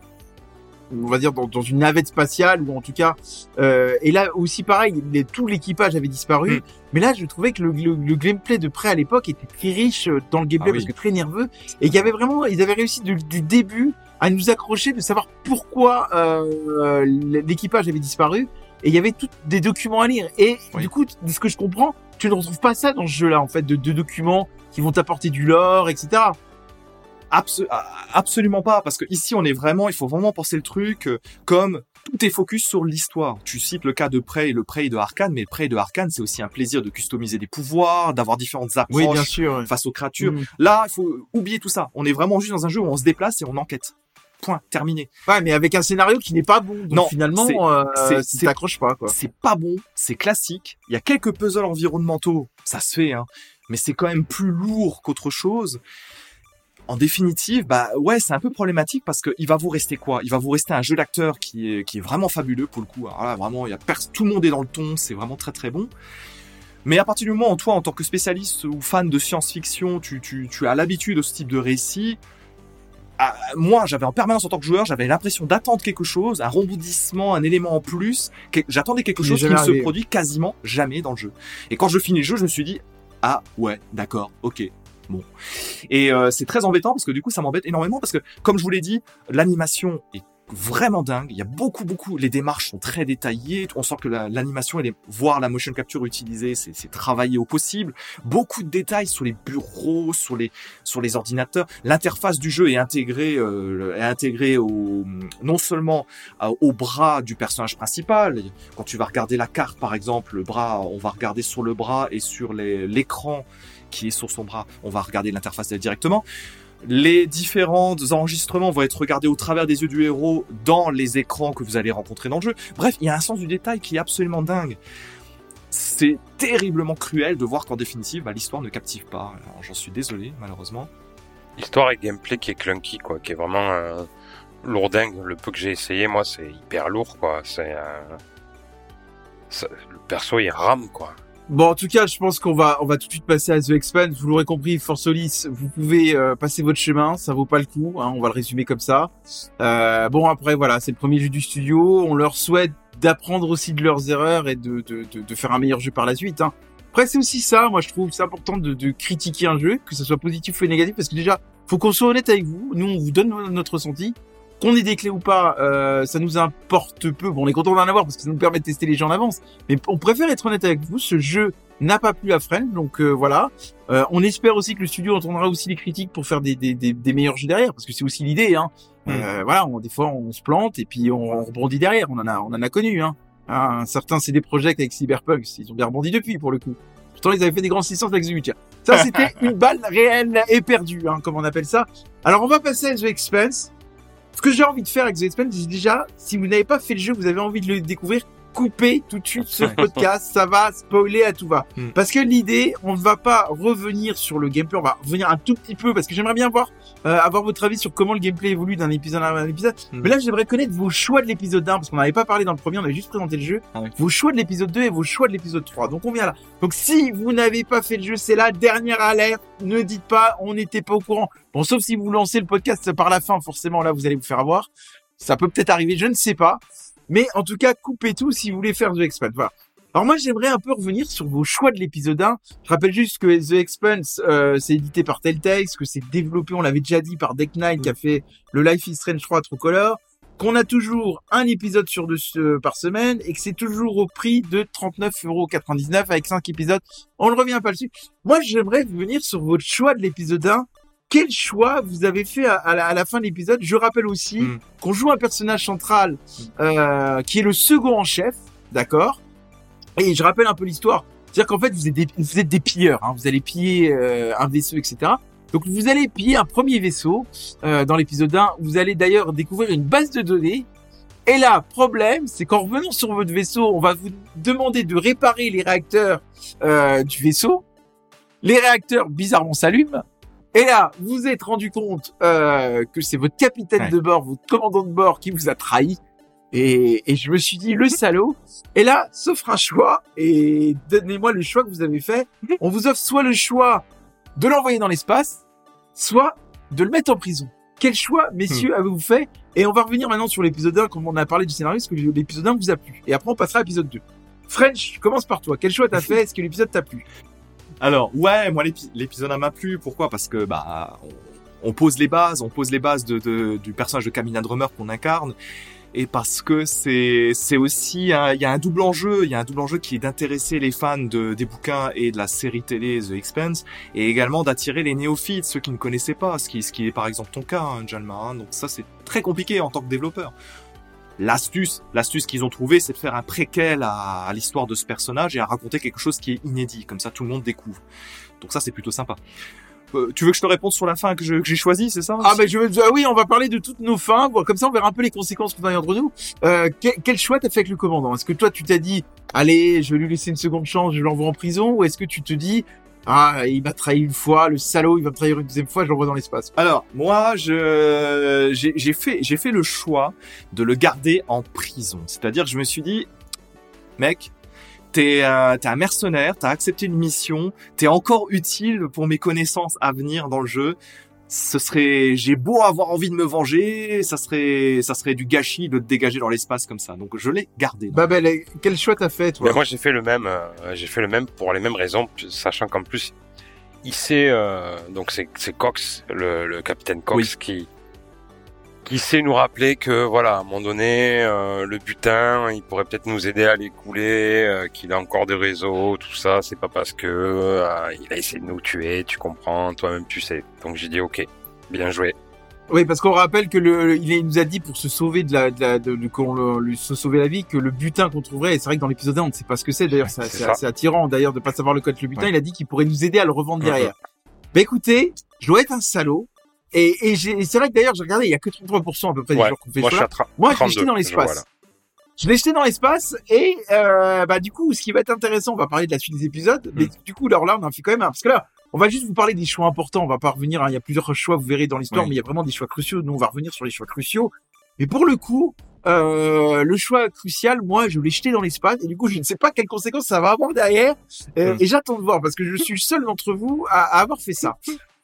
on va dire dans, dans une navette spatiale ou en tout cas euh, et là aussi pareil les- tout l'équipage avait disparu Mm. mais là je trouvais que le, le, le gameplay de près à l'époque était très riche euh, dans le gameplay Ah oui. parce que très nerveux et il y avait vraiment ils avaient réussi du, du début à nous accrocher de savoir pourquoi euh, l'équipage avait disparu et il y avait tous des documents à lire et Oui. du coup de ce que je comprends tu ne retrouves pas ça dans ce jeu là en fait de, de documents qui vont t'apporter du lore etc Absolument pas, parce que ici on est vraiment, il faut vraiment penser le truc euh, comme tout est focus sur l'histoire. Tu cites le cas de Prey et le Prey de Arkane, mais le Prey de Arkane c'est aussi un plaisir de customiser des pouvoirs, d'avoir différentes approches sûr face aux créatures. Mm. Là, il faut oublier tout ça. On est vraiment juste dans un jeu où on se déplace et on enquête. Point, terminé. Ouais, mais avec un scénario qui n'est pas bon. Donc Non, finalement, c'est- euh, c'est- ça c'est- t'accroche pas, quoi. C'est pas bon, c'est classique. Il y a quelques puzzles environnementaux, ça se fait, hein, mais c'est quand même plus lourd qu'autre chose. En définitive, bah ouais, c'est un peu problématique parce que il va vous rester quoi? Il va vous rester un jeu d'acteur qui est qui est vraiment fabuleux pour le coup. Alors là, vraiment, il y a tout le monde est dans le ton, c'est vraiment très très bon. Mais à partir du moment où toi, en tant que spécialiste ou fan de science-fiction, tu, tu, tu as l'habitude de ce type de récit, ah, moi, j'avais en permanence en tant que joueur, j'avais l'impression d'attendre quelque chose, un rebondissement, un élément en plus. que- J'attendais quelque chose qui ne se produit quasiment jamais dans le jeu. Et quand je finis le jeu, je me suis dit, ah ouais, d'accord, ok, Et euh, c'est très embêtant parce que du coup, ça m'embête énormément parce que, comme je vous l'ai dit, l'animation est vraiment dingue. Il y a beaucoup, beaucoup. Les démarches sont très détaillées. On sent que la- l'animation et les, voire la motion capture utilisée, c'est travaillé au possible. Beaucoup de détails sur les bureaux, sur les sur les ordinateurs. L'interface du jeu est intégrée euh, est intégrée au non seulement euh, au bras du personnage principal. Quand tu vas regarder la carte, par exemple, le bras, on va regarder sur le bras et sur l'écran qui est sur son bras, on va regarder l'interface directement. Les différents enregistrements vont être regardés au travers des yeux du héros dans les écrans que vous allez rencontrer dans le jeu. Bref, il y a un sens du détail qui est absolument dingue. C'est terriblement cruel de voir qu'en définitive, bah, l'histoire ne captive pas. J'en suis désolé, malheureusement. Histoire et gameplay qui est clunky, quoi, qui est vraiment euh, lourdingue. Le peu que j'ai essayé, moi, c'est hyper lourd, quoi. Euh, le perso, il rame, quoi. Bon, en tout cas, je pense qu'on va, on va tout de suite passer à The Expanse. Vous l'aurez compris, Force Solis, vous pouvez euh, passer votre chemin, ça vaut pas le coup. Hein, on va le résumer comme ça. Euh, bon, après, voilà, c'est le premier jeu du studio. On leur souhaite d'apprendre aussi de leurs erreurs et de, de, de, de faire un meilleur jeu par la suite. Hein. Après, c'est aussi ça, moi, je trouve, c'est important de, de critiquer un jeu, que ce soit positif ou négatif, parce que déjà, faut qu'on soit honnête avec vous. Nous, on vous donne notre ressenti. Qu'on ait des clés ou pas, euh, ça nous importe peu. Bon, on est content d'en avoir parce que ça nous permet de tester les jeux en avance. Mais on préfère être honnête avec vous. Ce jeu n'a pas plu à Fren, donc euh, voilà. Euh, on espère aussi que le studio entendra aussi les critiques pour faire des, des, des, des meilleurs jeux derrière, parce que c'est aussi l'idée. Hein. Euh, voilà, on, des fois on se plante et puis on, on rebondit derrière. On en a, on en a connu. Hein. Hein, certains c'est des projets avec Cyberpunk, ils ont bien rebondi depuis pour le coup. Pourtant ils avaient fait des grands 600 avec The. Ça c'était [laughs] une balle réelle et perdue, hein, comme on appelle ça. Alors on va passer à The Expanse. Ce que j'ai envie de faire avec The Expanse, c'est déjà, si vous n'avez pas fait le jeu, vous avez envie de le découvrir, coupez tout de suite ce podcast, ça va spoiler à tout va. Mm. Parce que l'idée, on ne va pas revenir sur le gameplay, on va revenir un tout petit peu, parce que j'aimerais bien voir, euh, avoir votre avis sur comment le gameplay évolue d'un épisode à un épisode. Mm. Mais là, j'aimerais connaître vos choix de l'épisode 1, parce qu'on n'avait pas parlé dans le premier, on avait juste présenté le jeu. Ah oui. Vos choix de l'épisode 2 et vos choix de l'épisode 3. Donc on vient là. Donc si vous n'avez pas fait le jeu, c'est la dernière alerte. Ne dites pas, on n'était pas au courant. Bon, sauf si vous lancez le podcast par la fin, forcément là, vous allez vous faire avoir. Ça peut peut-être arriver, je ne sais pas. Mais en tout cas, coupez tout si vous voulez faire The Expanse. Voilà. Alors moi, j'aimerais un peu revenir sur vos choix de l'épisode 1. Je rappelle juste que The Expanse, euh, c'est édité par Telltale, que c'est développé, on l'avait déjà dit, par Deck Nine, qui a fait le Life is Strange 3 True Color, qu'on a toujours un épisode sur deux par semaine, et que c'est toujours au prix de 39,99€ avec 5 épisodes. On ne revient pas dessus. Moi, j'aimerais venir sur votre choix de l'épisode 1. Quel choix vous avez fait à, à la, à la fin de l'épisode? Je rappelle aussi Mm. qu'on joue un personnage central euh, qui est le second en chef, d'accord? Et je rappelle un peu l'histoire. C'est-à-dire qu'en fait, vous êtes des, vous êtes des pilleurs. Hein, vous allez piller euh, un vaisseau, etc. Donc vous allez piller un premier vaisseau euh, dans l'épisode 1. Vous allez d'ailleurs découvrir une base de données. Et là, problème, c'est qu'en revenant sur votre vaisseau, on va vous demander de réparer les réacteurs euh, du vaisseau. Les réacteurs bizarrement s'allument. Et là, vous êtes rendu compte euh, que c'est votre capitaine Ouais. de bord, votre commandant de bord qui vous a trahi. Et, et je me suis dit, le salaud. Et là, s'offre un choix. Et donnez-moi le choix que vous avez fait. [laughs] On vous offre soit le choix de l'envoyer dans l'espace, soit de le mettre en prison. Quel choix, messieurs, avez-vous fait? Et on va revenir maintenant sur l'épisode 1, comme on a parlé du scénario, est-ce que l'épisode 1 vous a plu Et après, on passera à l'épisode 2. French, commence par toi. Quel choix t'as [laughs] fait? Est-ce que l'épisode t'a plu? Alors, ouais, moi, l'épi- l'épisode 1 m'a plu. Pourquoi? Parce que, bah, on, pose les bases, on pose les bases de, de- du personnage de Camina Drummer qu'on incarne. Et parce que c'est c'est aussi il y a un double enjeu, il y a un double enjeu qui est d'intéresser les fans de, des bouquins et de la série télé The Expanse et également d'attirer les néophytes, ceux qui ne connaissaient pas, ce qui ce qui est par exemple ton cas, hein, Jalma. Donc ça c'est très compliqué en tant que développeur. L'astuce, l'astuce qu'ils ont trouvé, c'est de faire un préquel à, à l'histoire de ce personnage et à raconter quelque chose qui est inédit, comme ça tout le monde découvre. Donc ça c'est plutôt sympa. Euh, tu veux que je te réponde sur la fin que j'ai choisie, c'est ça? Ah ben je veux, ah oui, on va parler de toutes nos fins. Bon, comme ça, on verra un peu les conséquences qu'on a entre nous. Euh, quel, quel choix t'as fait avec le commandant? Est-ce que toi, tu t'as dit, allez, je vais lui laisser une seconde chance, je l'envoie en prison, ou est-ce que tu te dis, ah, il m'a trahi une fois, le salaud, il va me trahir une deuxième fois, je l'envoie dans l'espace. Alors, moi, je j'ai fait j'ai fait le choix de le garder en prison. C'est-à-dire que je me suis dit, mec, t'es euh, t'es un mercenaire, t'as accepté une mission, t'es encore utile pour mes connaissances à venir dans le jeu. Ce serait, j'ai beau avoir envie de me venger, ça serait, ça serait du gâchis de te dégager dans l'espace comme ça. Donc je l'ai gardé. Babel, quel choix t'as fait, toi Mais moi j'ai fait le même, euh, j'ai fait le même pour les mêmes raisons, sachant qu'en plus il sait, euh, donc c'est c'est Cox, le, le capitaine Cox Oui. qui qui sait nous rappeler que voilà, à un moment donné, euh, le butin, il pourrait peut-être nous aider à l'écouler, euh, qu'il a encore des réseaux, tout ça. C'est pas parce que euh, il a essayé de nous tuer, tu comprends, toi-même tu sais. Donc j'ai dit ok, bien joué. Oui, parce qu'on rappelle que le, il il nous a dit pour se sauver de la, de la, de, de- qu'on le- se sauver la vie que le butin qu'on trouverait. Et c'est vrai que dans l'épisode 1, on ne sait pas ce que c'est. D'ailleurs, c'est C'est attirant d'ailleurs de pas savoir le code le butin. Ouais. Il a dit qu'il pourrait nous aider à le revendre derrière. Bah écoutez, je dois être un salaud. Et, et, j'ai- et c'est vrai que d'ailleurs, j'ai regardé, il y a que 33% à peu près des Ouais, gens qui ont fait Moi ça. je Moi, je l'ai 32, jeté dans l'espace. voilà. Je l'ai jeté dans l'espace et euh, bah du coup, ce qui va être intéressant, on va parler de la suite des épisodes. Mais du coup, alors là, on en fait quand même un parce que là, on va juste vous parler des choix importants. On va pas revenir. hein, il y a plusieurs choix, vous verrez dans l'histoire, Oui. mais il y a vraiment des choix cruciaux. Nous, on va revenir sur les choix cruciaux. Mais pour le coup, euh, le choix crucial, moi, je l'ai jeté dans l'espace et du coup, je ne sais pas quelles conséquences ça va avoir derrière. Euh, Mm. Et j'attends de voir parce que je suis le seul d'entre vous à, à avoir fait ça.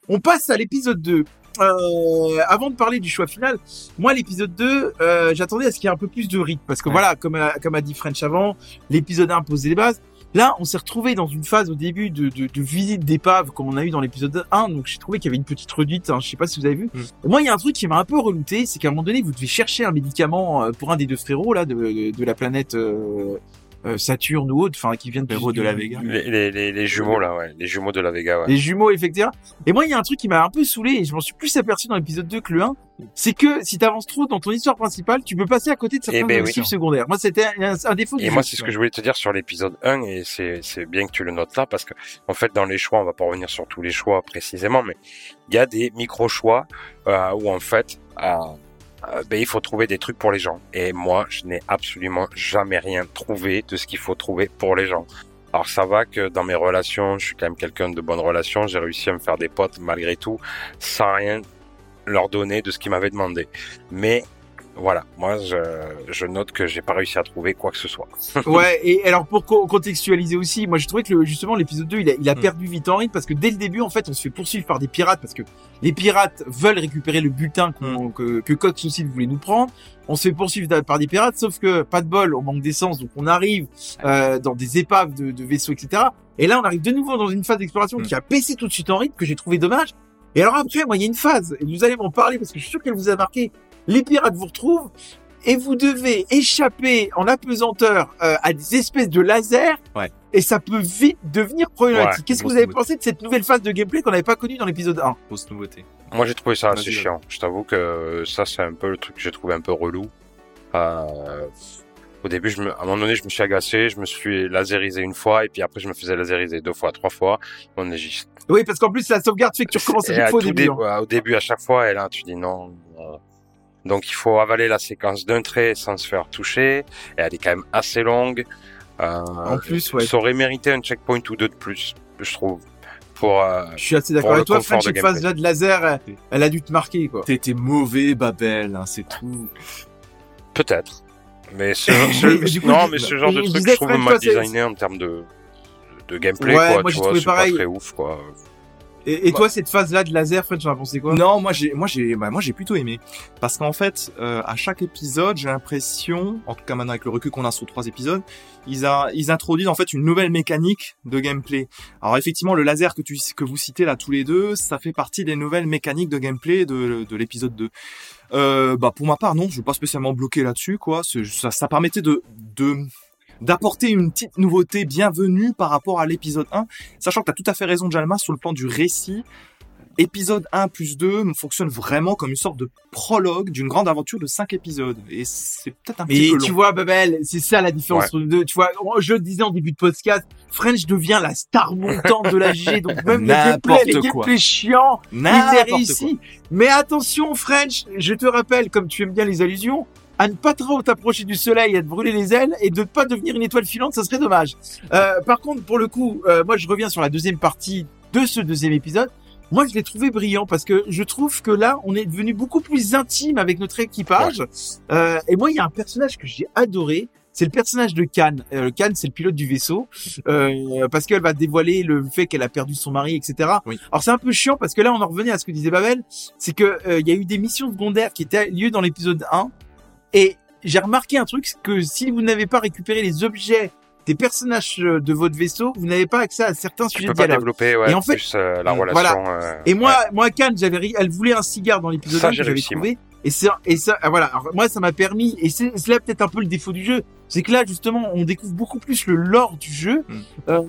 On passe à l'épisode 2. Euh, avant de parler du choix final, moi l'épisode 2, euh, j'attendais à ce qu'il y ait un peu plus de rythme parce que Ouais. voilà, comme a, comme a dit French avant, l'épisode 1 posait les bases. Là, on s'est retrouvé dans une phase au début de, de, de visite d'épave comme on a eu dans l'épisode 1, donc j'ai trouvé qu'il y avait une petite reduite. Hein, je sais pas si vous avez vu. Mm. Moi, il y a un truc qui m'a un peu relouté, c'est qu'à un moment donné, vous devez chercher un médicament euh, pour un des deux frérots là de, la planète euh, Saturne ou autre, enfin qui vient de de la Vega. Les, les, les, les jumeaux là, ouais, les jumeaux de la Vega, ouais. les jumeaux, effectivement. Et moi, il y a un truc qui m'a un peu saoulé, et je m'en suis plus aperçu dans l'épisode 2 que le 1, c'est que si t'avances trop dans ton histoire principale, tu peux passer à côté de certains Eh ben oui. objectifs secondaires. Moi, c'était un, un défaut du Et moi, c'est ce que je voulais te dire sur l'épisode 1, et c'est, c'est bien que tu le notes là, parce que, en fait, dans les choix, on va pas revenir sur tous les choix précisément, mais il y a des micro-choix, euh, où en fait, euh, euh, ben, il faut trouver des trucs pour les gens. Et moi, je n'ai absolument jamais rien trouvé de ce qu'il faut trouver pour les gens. Alors ça va que dans mes relations, je suis quand même quelqu'un de bonne relation, j'ai réussi à me faire des potes malgré tout, sans rien leur donner de ce qu'ils m'avaient demandé. Mais voilà, moi je, je note que j'ai pas réussi à trouver quoi que ce soit. [laughs] Ouais, et alors pour co- contextualiser aussi, moi j'ai trouvé que le, justement l'épisode 2, il a, il a Hmm. perdu vite en rythme parce que dès le début, en fait, on se fait poursuivre par des pirates parce que les pirates veulent récupérer le butin qu'on- que, que Cox aussi voulait nous prendre. On se fait poursuivre par des pirates, sauf que pas de bol, on manque d'essence, donc on arrive euh, dans des épaves de, de vaisseaux, etc. Et là, on arrive de nouveau dans une phase d'exploration Hmm. qui a baissé tout de suite en rythme, que j'ai trouvé dommage. Et alors après, moi, il y a une phase, et vous allez m'en parler parce que je suis sûr qu'elle vous a marqué. Les pirates vous retrouvent et vous devez échapper en apesanteur euh, à des espèces de lasers. Ouais. Et ça peut vite devenir problématique. Ouais, Qu'est-ce que vous avez nouveauté. pensé de cette nouvelle phase de gameplay qu'on n'avait pas connue dans l'épisode 1 Grosse nouveauté. Moi, j'ai trouvé ça assez chiant. Je t'avoue que ça, c'est un peu le truc que j'ai trouvé un peu relou. Euh, au début, je me, à un moment donné, je me suis agacé, je me suis laserisé une fois, et puis après, je me faisais laseriser deux fois, trois fois. On est juste... Oui, parce qu'en plus, la sauvegarde fait que tu recommences à chaque fois au tout début. dé- hein. au début, à chaque fois, et là, tu dis non. Donc, il faut avaler la séquence d'un trait sans se faire toucher, et elle est quand même assez longue. Euh, En plus, ouais. Ça aurait mérité un checkpoint ou deux de plus, je trouve. Pour, euh, Je suis assez d'accord avec toi, French, cette phase là de laser, elle, elle a dû te marquer, quoi. T'étais mauvais, Babel, hein, c'est tout. peut-être. Mais ce, [laughs] ce- Mais du coup, non, je- mais ce genre de truc, je trouve mal designé en termes de, de gameplay, Ouais, quoi. moi, tu j'ai vois, trouvé c'est pas pareil. très ouf, quoi. Et, et Bah. toi, cette phase-là de laser, Fred, tu en as pensé quoi? Non, moi j'ai, moi j'ai, bah, moi j'ai plutôt aimé parce qu'en fait, euh, à chaque épisode, j'ai l'impression, en tout cas maintenant avec le recul qu'on a sur trois épisodes, ils, a, ils introduisent en fait une nouvelle mécanique de gameplay. Alors effectivement, le laser que tu, que vous citez là tous les deux, ça fait partie des nouvelles mécaniques de gameplay de, de l'épisode 2. Euh, bah pour ma part, non, je suis pas spécialement bloqué là-dessus, quoi. Ça, ça permettait de, de d'apporter une petite nouveauté bienvenue par rapport à l'épisode 1, sachant que tu as tout à fait raison, Jalma, sur le plan du récit épisode 1 plus 2 fonctionne vraiment comme une sorte de prologue d'une grande aventure de 5 épisodes. Et c'est peut-être un petit peu tu long. vois, Babel, c'est ça la différence Ouais. entre nous deux. Tu vois, je le disais en début de podcast, French devient la star montante de la GG, donc [laughs] même les gameplays, les gameplays chiants, il les quoi. Mais attention, French, je te rappelle, comme tu aimes bien les allusions, à ne pas trop t'approcher du soleil, à te brûler les ailes et de ne pas devenir une étoile filante, ça serait dommage. Euh, par contre, pour le coup, euh, moi je reviens sur la deuxième partie de ce deuxième épisode. Moi, je l'ai trouvé brillant parce que je trouve que là, on est devenu beaucoup plus intime avec notre équipage. Euh, et moi, il y a un personnage que j'ai adoré. C'est le personnage de Khan. Euh, Khan, c'est le pilote du vaisseau, euh, parce qu'elle va dévoiler le fait qu'elle a perdu son mari, etc. Oui. Alors c'est un peu chiant parce que là, on en revenait à ce que disait Babel, c'est que euh, il y a eu des missions secondaires qui étaient lieu dans l'épisode 1, et j'ai remarqué un truc, c'est que si vous n'avez pas récupéré les objets des personnages euh, de votre vaisseau, vous n'avez pas accès à certains Tu sujets peux de pas dialogue. développer ouais, Et en fait- plus euh, la Mm, relation. euh, Et moi, ouais. moi, Khan, j'avais, elle voulait un cigare dans l'épisode Ça, 1 que j'avais trouvé. Et ça, et ça, ah, voilà. Alors, moi, ça m'a permis, et c'est, c'est là peut-être un peu le défaut du jeu, c'est que là, justement, on découvre beaucoup plus le lore du jeu. Mm. Euh,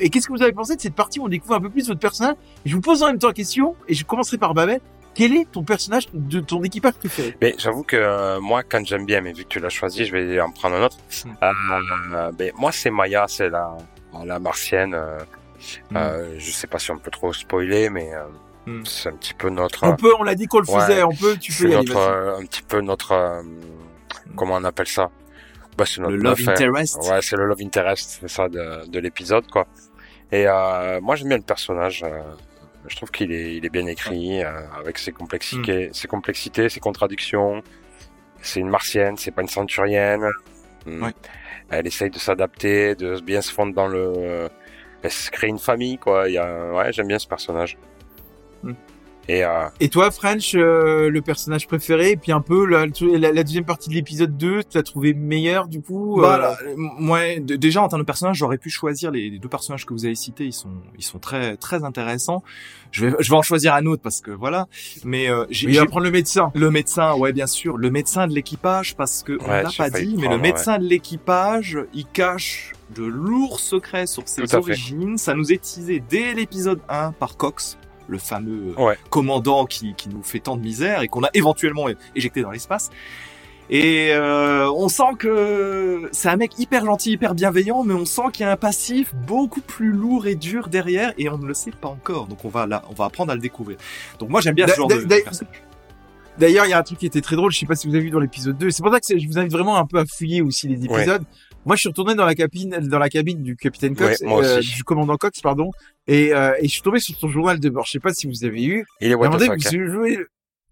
et qu'est-ce que vous avez pensé de cette partie où on découvre un peu plus votre personnage? Et je vous pose en même temps la question, et je commencerai par Babel. Quel est ton personnage de ton équipage préféré? Mais j'avoue que euh, moi, quand j'aime bien, mais vu que tu l'as choisi, je vais en prendre un autre. Mm. Euh, ben, moi, c'est Maya, c'est la, la martienne. Euh, Mm. euh, je sais pas si on peut trop spoiler, mais euh, Mm. c'est un petit peu notre, On peut, on l'a dit qu'on le Ouais. faisait, on peut, tu peux y notre, euh, un petit peu notre, euh, comment on appelle ça? Bah, c'est notre Le love interest. Ouais, c'est le love interest, c'est ça de, de l'épisode, quoi. Et euh, moi, j'aime bien le personnage. Euh, je trouve qu'il est, il est bien écrit, euh, avec ses complexités, ses complexités, ses contradictions. C'est une martienne, c'est pas une centurienne. Mm. Ouais. Elle essaye de s'adapter, de bien se fondre dans le. Elle se crée une famille, quoi. Il y a, ouais, j'aime bien ce personnage. Mm. Et euh, Et toi, French, euh, le personnage préféré, et puis un peu la, la, la deuxième partie de l'épisode 2, tu l'as trouvé meilleur du coup Bah, euh, là, euh, moi, déjà en termes de personnages, j'aurais pu choisir les, les deux personnages que vous avez cités. Ils sont, ils sont très, très intéressants. Je vais, je vais en choisir un autre parce que voilà. Mais euh, j'ai, Il va j'ai- prendre le médecin. le médecin, ouais, bien sûr, le médecin de l'équipage parce que on l'a pas dit, mais prendre, le médecin de l'équipage, il cache de lourds secrets sur ses fait. origines. Ça nous est teasé dès l'épisode 1 par Cox, le fameux euh, Ouais. commandant qui, qui nous fait tant de misère et qu'on a éventuellement éjecté dans l'espace. Et euh, on sent que c'est un mec hyper gentil, hyper bienveillant, mais on sent qu'il y a un passif beaucoup plus lourd et dur derrière, et on ne le sait pas encore. Donc on va là, on va apprendre à le découvrir. Donc moi j'aime bien ce genre de, personnage. D'ailleurs, il y a un truc qui était très drôle, je sais pas si vous avez vu dans l'épisode 2. C'est pour ça que je vous invite vraiment un peu à fouiller aussi les épisodes. Moi, je suis retourné dans la cabine, dans la cabine du capitaine Cox, Ouais, euh, du commandant Cox, pardon, et, euh, et je suis tombé sur son journal de bord. Je sais pas si vous avez eu. il est what the fuck. hein. jouez-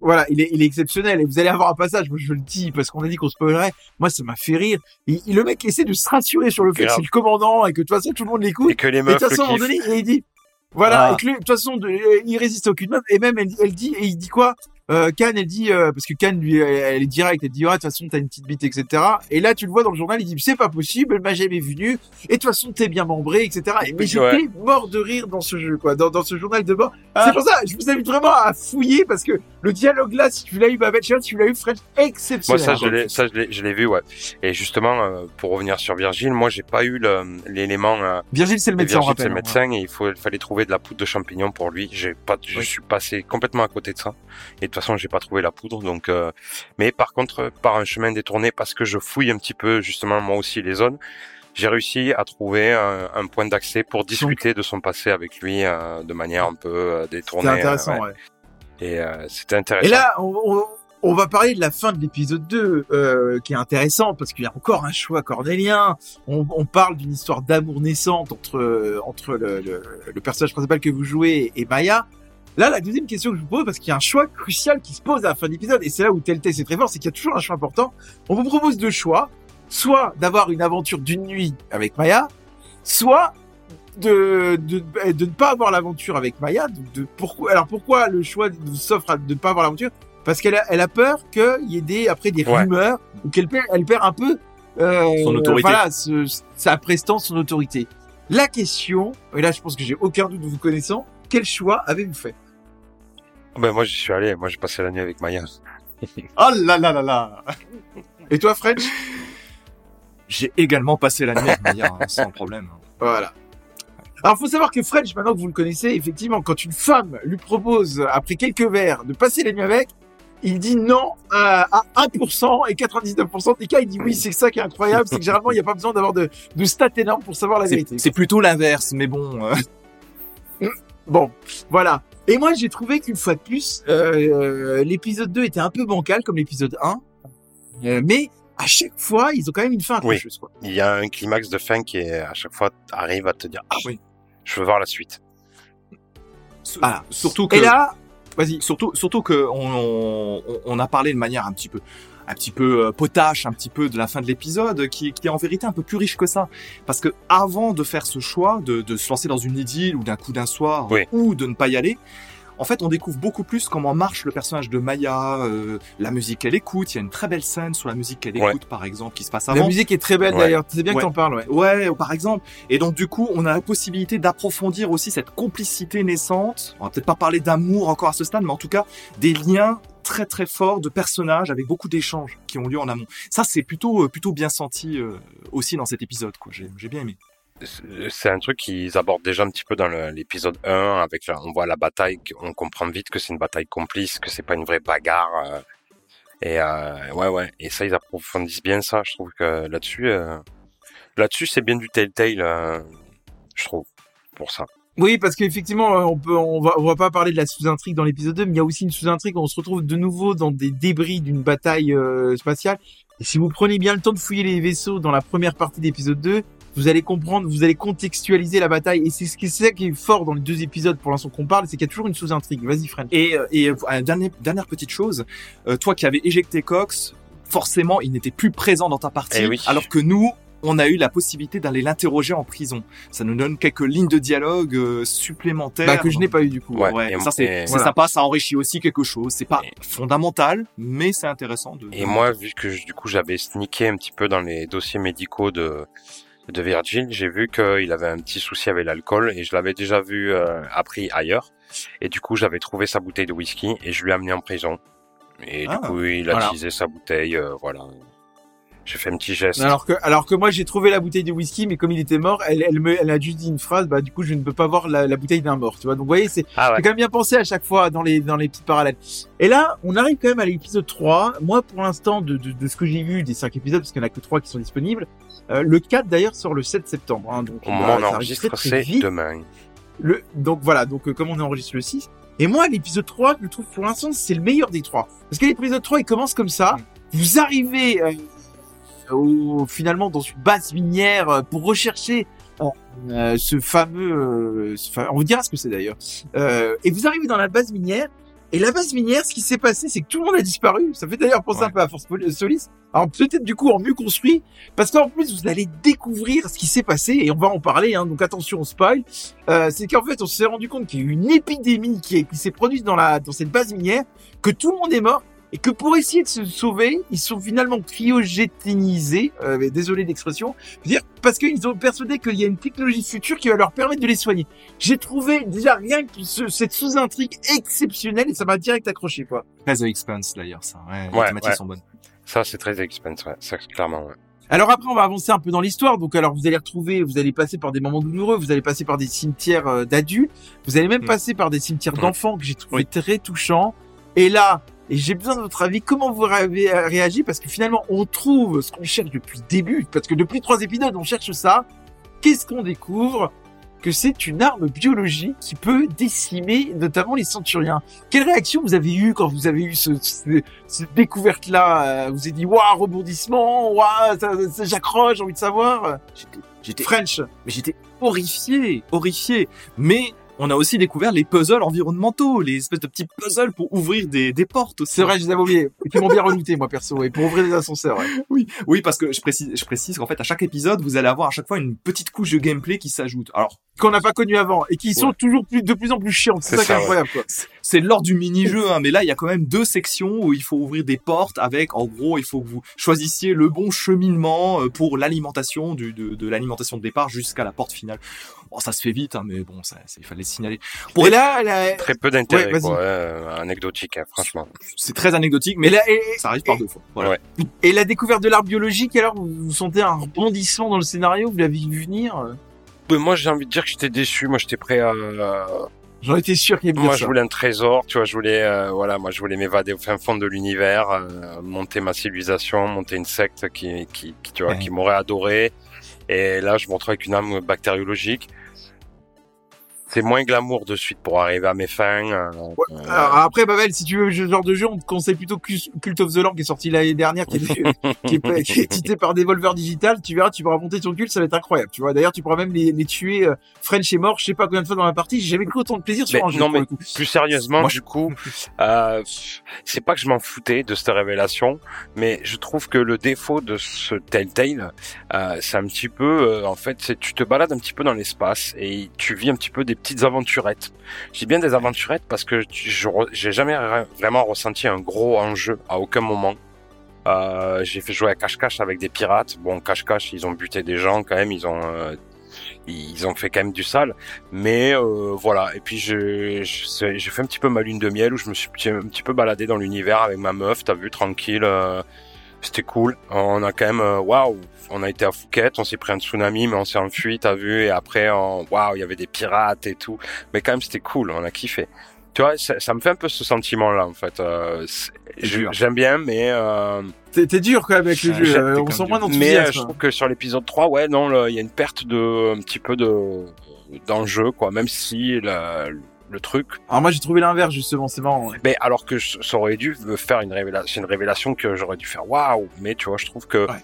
Voilà, il est, il est exceptionnel. Et vous allez avoir un passage, moi je le dis, parce qu'on a dit qu'on spoilerait. Moi, ça m'a fait rire. Il, il- le mec essaie de se rassurer sur le fait que c'est le commandant et que de toute façon tout le monde l'écoute. Et que les Et de meufs toute façon, le il dit, voilà, Ah. et que de toute façon, de- euh, il résiste à aucune meuf. Et même, elle, elle dit, et il dit quoi? Euh, Khan, elle dit, euh, parce que Khan, lui, elle, elle est directe, elle dit, ah, de toute façon, t'as une petite bite, etc. Et là, tu le vois dans le journal, il dit, c'est pas possible, elle m'a jamais vu nu, et de toute façon, t'es bien membré, etc. Et, mais j'étais Ouais. mort de rire dans ce jeu, quoi, dans, dans ce journal de bord. Ah. C'est pour ça, je vous invite vraiment à fouiller, parce que le dialogue là, si tu l'as eu, Babette, si tu l'as eu, Fred, Moi, exceptionnel. ça, je l'ai, ça, je l'ai, je l'ai vu, ouais. Et justement, euh, pour revenir sur Virgile, moi, j'ai pas eu l'élément. Euh, Virgile, c'est le médecin, Virgile, c'est le hein. médecin, et il faut, fallait trouver de la poudre de champignon pour lui. J'ai pas, je Oui. suis passé complètement à côté de ça. Et toute façon, j'ai pas trouvé la poudre, donc. euh, mais par contre, par un chemin détourné, parce que je fouille un petit peu justement moi aussi les zones. J'ai réussi à trouver un, un point d'accès pour discuter de son passé avec lui euh, de manière un peu euh, détournée. C'est intéressant, euh, ouais. ouais. Et euh, c'était intéressant. Et là, on, on- on va parler de la fin de l'épisode 2, euh, qui est intéressant parce qu'il y a encore un choix cornélien. On, on parle d'une histoire d'amour naissante entre euh, entre le, le- le personnage principal que vous jouez et Maya. Là, la deuxième question que je vous pose, parce qu'il y a un choix crucial qui se pose à la fin de l'épisode, et c'est là où Telltale c'est très fort, c'est qu'il y a toujours un choix important. On vous propose deux choix, soit d'avoir une aventure d'une nuit avec Maya, soit de, de, de ne pas avoir l'aventure avec Maya. Donc de, pourquoi, alors pourquoi le choix de- s'offre de ne pas avoir l'aventure? Parce qu'elle a, elle a peur qu'il y ait des, après des Ouais. rumeurs ou qu'elle perd, elle perd un peu euh, Son autorité. Voilà, ce- sa prestance, son autorité. La question, et là je pense que j'ai aucun doute de vous connaissant, quel choix avez-vous fait? Ben, moi, j'y suis allé. Moi, j'ai passé la nuit avec Maya. [laughs] Oh là là là là Et toi, French J'ai également passé la nuit avec Maya, hein, sans problème. Voilà. Alors, faut savoir que French, maintenant que vous le connaissez, effectivement, quand une femme lui propose, après quelques verres, de passer la nuit avec, il dit non à, à 1% et 99% des cas, il dit oui, c'est ça qui est incroyable, c'est que généralement, il n'y a pas besoin d'avoir de, de stats énormes pour savoir la vérité. c'est plutôt l'inverse, mais bon. euh, [laughs] Bon, voilà. Et moi, j'ai trouvé qu'une fois de plus, euh, euh, l'épisode 2 était un peu bancal, comme l'épisode 1, euh, mais à chaque fois, ils ont quand même une fin accrocheuse, quoi. Il y a un climax de fin qui est, à chaque fois, arrive à te dire, ah Oui. je veux voir la suite. Voilà. Surtout que. Et là, vas-y. Surtout, surtout que on, on, on a parlé de manière un petit peu, un petit peu euh, potache, un petit peu de la fin de l'épisode, qui, qui est en vérité un peu plus riche que ça. Parce que avant de faire ce choix, de, de se lancer dans une idylle ou d'un coup d'un soir, Oui. ou de ne pas y aller, en fait, on découvre beaucoup plus comment marche le personnage de Maya, euh, la musique qu'elle écoute. Il y a une très belle scène sur la musique qu'elle Ouais. écoute, par exemple, qui se passe La avant. musique est très belle, Ouais. d'ailleurs. C'est bien Ouais. que t'en parles, ouais. Ouais, ou par exemple. Et donc du coup, on a la possibilité d'approfondir aussi cette complicité naissante. On va peut-être pas parler d'amour encore à ce stade, mais en tout cas des liens très très forts de personnages avec beaucoup d'échanges qui ont lieu en amont. Ça, c'est plutôt euh, plutôt bien senti euh, aussi dans cet épisode. quoi. J'ai bien aimé. C'est- un truc qu'ils abordent déjà un petit peu dans l'épisode 1, avec la, on voit la bataille, on comprend vite que c'est une bataille complice, que c'est pas une vraie bagarre. euh, et euh, ouais, ouais. Et ça, ils approfondissent bien ça. Je trouve que là-dessus, euh, là-dessus, c'est bien du Telltale, euh, je trouve, pour ça. Oui, parce qu'effectivement, euh, on peut, on va, on va pas parler de la sous-intrigue dans l'épisode 2, mais il y a aussi une sous-intrigue où on se retrouve de nouveau dans des débris d'une bataille euh, spatiale. Et si vous prenez bien le temps de fouiller les vaisseaux dans la première partie d'épisode 2, vous allez comprendre, vous allez contextualiser la bataille. Et c'est ce qui, c'est ça qui est fort dans les deux épisodes pour l'instant qu'on parle, c'est qu'il y a toujours une sous-intrigue. Vas-y, Fred. Et, euh, et euh, dernière, dernière petite chose, euh, toi qui avais éjecté Cox, forcément, il n'était plus présent dans ta partie, Eh oui. alors que nous, on a eu la possibilité d'aller l'interroger en prison. Ça nous donne quelques lignes de dialogue euh, supplémentaires. Bah, que je n'ai pas eu du coup. Ouais. Ouais, et- ça c'est et- c'est voilà. sympa, ça enrichit aussi quelque chose. C'est pas Et- fondamental, mais c'est intéressant de. Et moi, vu que je- du coup j'avais sneaké un petit peu dans les dossiers médicaux de de Virgil, j'ai vu qu'il avait un petit souci avec l'alcool et je l'avais déjà vu euh, appris ailleurs. Et du coup, j'avais trouvé sa bouteille de whisky et je lui ai amené en prison. Et Ah, du coup, il a voilà. utilisé sa bouteille, euh, voilà. J'ai fait un petit geste. Alors que, alors que moi j'ai trouvé la bouteille de whisky, mais comme il était mort, elle, elle me, elle a juste dit une phrase, bah du coup je ne peux pas voir la, la bouteille d'un mort, tu vois. Donc vous voyez, c'est, Ah ouais. Quand même bien pensé à chaque fois dans les dans les petits parallèles. Et là, on arrive quand même à l'épisode 3. Moi, pour l'instant, de, de, de ce que j'ai vu des cinq épisodes, parce qu'il n'y en a que trois qui sont disponibles, euh, le 4 d'ailleurs sort le 7 septembre. Hein, donc bah, on enregistre, c'est demain. Le, donc voilà, donc euh, comme on enregistre le 6. Et moi, l'épisode 3, je le trouve pour l'instant, c'est le meilleur des trois. Parce que l'épisode 3, il commence comme ça. Vous arrivez euh, au, finalement dans une base minière euh, pour rechercher euh, euh, ce fameux... euh, ce on vous dira ce que c'est d'ailleurs. Euh, et vous arrivez dans la base minière. Et la base minière, ce qui s'est passé, c'est que tout le monde a disparu. Ça fait d'ailleurs penser Ouais. un peu à Force Solis. Alors peut-être du coup en mieux construit, parce qu'en plus vous allez découvrir ce qui s'est passé et on va en parler. Hein, donc attention, on spoil. Euh, c'est qu'en fait on s'est rendu compte qu'il y a eu une épidémie qui, qui s'est produite dans la dans cette base minière, que tout le monde est mort et que pour essayer de se sauver, ils sont finalement cryogénisés. Euh, désolé veux dire parce qu'ils ont persuadé qu'il y a une technologie future qui va leur permettre de les soigner. J'ai trouvé déjà rien que ce- cette sous-intrigue exceptionnelle et ça m'a direct accroché quoi. Très The Expanse d'ailleurs, ça. Ouais, les thématiques ouais. sont bonnes. Ça, c'est très expense, ouais. Ça, clairement, ouais. Alors après, on va avancer un peu dans l'histoire. Donc, alors vous allez retrouver, vous allez passer par des moments douloureux, vous allez passer par des cimetières euh, d'adultes, vous allez même Mm. passer par des cimetières Mm. d'enfants que j'ai trouvé très touchants. Et là, et j'ai besoin de votre avis, comment vous avez réagi Parce que finalement, on trouve ce qu'on cherche depuis le début, parce que depuis trois épisodes, on cherche ça. Qu'est-ce qu'on découvre? Que c'est une arme biologique qui peut décimer notamment les centuriens. Quelle réaction vous avez eue quand vous avez eu ce, ce- cette découverte-là? Euh, Vous avez dit, waouh, rebondissement, waouh, j'accroche, j'ai envie de savoir. J'étais French. mais j'étais horrifié, horrifié. Mais on a aussi découvert les puzzles environnementaux, les espèces de petits puzzles pour ouvrir des, des portes aussi. C'est vrai, je les avais oubliés. Qui m'ont bien reluté, moi, perso, et pour ouvrir des ascenseurs, ouais. [laughs] Oui, oui, parce que je précise, je précise qu'en fait, à chaque épisode, vous allez avoir à chaque fois une petite couche de gameplay qui s'ajoute. Alors, Qu'on n'a pas connu avant, et qui sont Ouais. toujours plus, de plus en plus chiantes. C'est ça qui est ouais. incroyable, quoi. c'est l'ordre du mini-jeu, hein, mais là, il y a quand même deux sections où il faut ouvrir des portes avec, en gros, il faut que vous choisissiez le bon cheminement euh, pour l'alimentation du, de, de l'alimentation de départ jusqu'à la porte finale. Bon, ça se fait vite, hein, mais bon, ça, ça- il fallait le signaler. Pour Et là, là, Très peu d'intérêt, Ouais, quoi. euh, anecdotique, hein, franchement. c'est très anecdotique, mais là, et, ça arrive par deux fois. Voilà. Ouais. et la découverte de l'arbre biologique, alors, vous, vous sentez un rebondissement dans le scénario, vous l'avez vu venir? euh Mais moi, j'ai envie de dire que j'étais déçu. Moi, j'étais prêt à. J'en étais sûr qu'il y avait Moi, je voulais un trésor. Tu vois, je voulais, euh, voilà, moi, je voulais m'évader au fin fond de l'univers, euh, monter ma civilisation, monter une secte qui, qui, qui tu vois, Ouais. qui m'aurait adoré. Et là, je me retrouve avec une âme bactériologique. C'est moins glamour de suite pour arriver à mes fins. euh, euh, après, Babel, si tu veux ce genre de jeu, on te conseille plutôt Cult of the Lamb qui est sorti l'année dernière, qui est, [laughs] qui est, qui est édité par Devolver Digital. Tu verras, tu pourras monter ton culte, ça va être incroyable. Tu vois, d'ailleurs, tu pourras même les, les tuer. euh, French est mort, je sais pas combien de fois dans la partie. J'ai jamais pris autant de plaisir sur Mais un jeu. non, mais plus sérieusement, Moi, du coup, euh, c'est pas que je m'en foutais de cette révélation, mais je trouve que le défaut de ce Telltale, euh, c'est un petit peu, euh, en fait, c'est tu te balades un petit peu dans l'espace et tu vis un petit peu des petites aventurettes. Dis bien des aventurettes parce que je j'ai jamais ra- vraiment ressenti un gros enjeu à aucun moment. Euh, j'ai fait jouer à cache-cache avec des pirates. Bon, cache-cache, ils ont buté des gens quand même, ils ont euh, ils ont fait quand même du sale. Mais euh, voilà, et puis j'ai fait un petit peu ma lune de miel où je me suis un petit peu baladé dans l'univers avec ma meuf, t'as vu, tranquille. C'était cool. On a quand même, euh, waouh, on a été à Phuket, on s'est pris un tsunami, mais on s'est enfui, t'as vu, et après, on- waouh, il y avait des pirates et tout. Mais quand même, c'était cool, on a kiffé. Tu vois, ça, ça me fait un peu ce sentiment-là, en fait. Euh. J'aime bien, mais euh, T'es dur quand même avec le jeu. euh, on sent moins mais euh, d'enthousiasme. je trouve que sur l'épisode 3, ouais, non, il y a une perte de, un petit peu de, d'enjeu, quoi. Même si la- le truc, Alors moi, j'ai trouvé l'inverse justement. C'est marrant. ouais. mais alors que je- ça aurait dû me faire une révélation, c'est une révélation que j'aurais dû faire waouh. Mais tu vois, je trouve que Ouais. à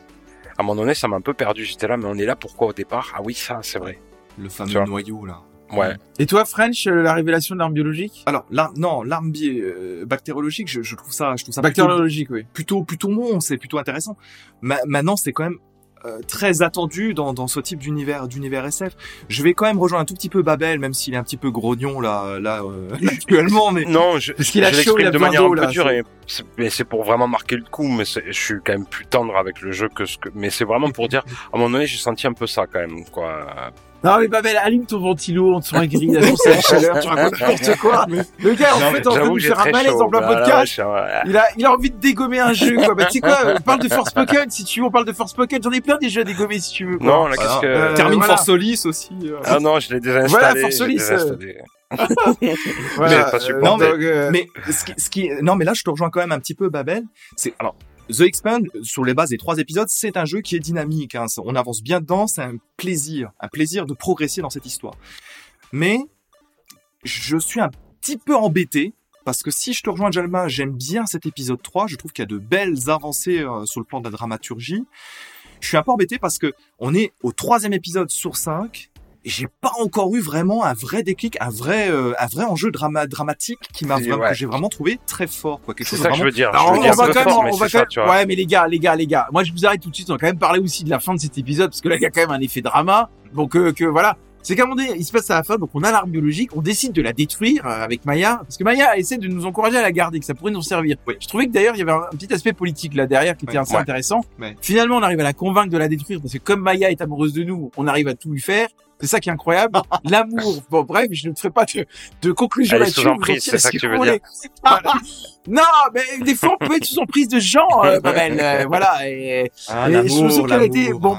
un moment donné, ça m'a un peu perdu. J'étais là, mais on est là pourquoi au départ? Ah oui, ça, c'est vrai. Le fameux noyau, là. Ouais. Et toi, French, euh, la révélation de l'arme biologique? Alors, l'arme, non, l'arme bi- euh, bactériologique, je, je trouve ça, je trouve ça plutôt- Bactériologique, oui. plutôt plutôt bon, c'est plutôt intéressant. Ma- maintenant, c'est quand même euh, très attendu dans, dans ce type d'univers d'univers SF. Je vais quand même rejoindre un tout petit peu Babel, même s'il est un petit peu grognon là là euh, [laughs] actuellement, mais Non, je, Parce qu'il a je chaud, il l'exprime a de manière un peu là, dure, c'est- et c'est- mais c'est pour vraiment marquer le coup. Mais c'est- je suis quand même plus tendre avec le jeu que ce que. Mais c'est vraiment pour dire, à un moment donné, j'ai senti un peu ça quand même, quoi. Non mais Babel, allume ton ventilo, on te sent [laughs] aigri, la source à la chaleur, [laughs] tu racontes n'importe quoi. Le gars, en Non, fait, en train de faire un malaise chaud. en plein Voilà, podcast. Il a, il a envie de dégommer un jeu, quoi. Bah, tu sais quoi, on parle de Force Pokémon, si tu veux, on parle de Force Pokémon. J'en ai plein des jeux à dégommer, si tu veux, quoi. Non, là, qu'est-ce que. euh, termine voilà. Force Solis aussi. euh. Ah non, je l'ai déjà installé. Voilà, je Force euh. installé. [laughs] Voilà, mais euh. Non, mais- euh, Mais ce qui, ce qui, non, mais là, je te rejoins quand même un petit peu, Babel. C'est alors. The Expand, sur les bases des trois épisodes, c'est un jeu qui est dynamique. hein. On avance bien dedans, c'est un plaisir, un plaisir de progresser dans cette histoire. Mais je suis un petit peu embêté parce que si je te rejoins, Jalma, j'aime bien cet épisode 3. Je trouve qu'il y a de belles avancées euh, sur le plan de la dramaturgie. Je suis un peu embêté parce que on est au troisième épisode sur 5 et j'ai pas encore eu vraiment un vrai déclic, un vrai, euh, un vrai enjeu drama dramatique qui m'a C'est- vraiment, ouais. que j'ai vraiment trouvé très fort, quoi. Quelque C'est chose ça de que je vraiment veux dire. Alors, je on, va quand même, fort, on va c'est quand même, ouais, mais les gars, les gars, les gars, moi je vous arrête tout de suite, on va quand même parler aussi de la fin de cet épisode, parce que là il y a quand même un effet drama, donc euh, que voilà. C'est qu'à un moment donné, il se passe à la fin, donc on a l'arme biologique, on décide de la détruire euh, avec Maya, parce que Maya essaie de nous encourager à la garder, que ça pourrait nous servir. Oui. Je trouvais que d'ailleurs il y avait un, un petit aspect politique là derrière qui était Ouais. assez Ouais. intéressant. Ouais. Finalement, on arrive à la convaincre de la détruire, parce que comme Maya est amoureuse de nous, on arrive à tout lui faire. C'est ça qui est incroyable. L'amour. Bon, bref, je ne ferai pas de, de conclusion là-dessus. c'est ça que tu veux. Voilà. non, mais des fois, on peut être sous emprise de gens, euh, [laughs] Babel. Euh, voilà. Et, Ah, Et je me souviens bon.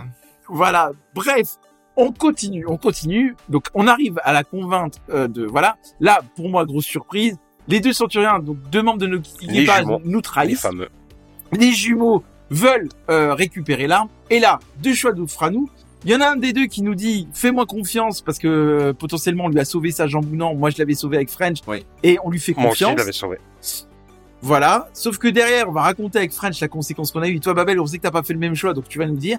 voilà. Bref, on continue, on continue. Donc, on arrive à la convaincre euh, de, voilà. Là, pour moi, grosse surprise. Les deux centurions, donc deux membres de notre Les équipage, jumeaux. nous Les trahissent. fameux. Les jumeaux veulent euh, récupérer l'arme. Et là, deux choix d'offre à nous. Il y en a un des deux qui nous dit fais-moi confiance parce que euh, potentiellement on lui a sauvé sa jambe ou non. Moi je l'avais sauvé avec French Oui. et on lui fait Moi aussi, je confiance. l'avais sauvé. Voilà. Sauf que derrière, on va raconter avec French la conséquence qu'on a eue. Toi, Babel, on sait que t'as pas fait le même choix, donc tu vas nous dire.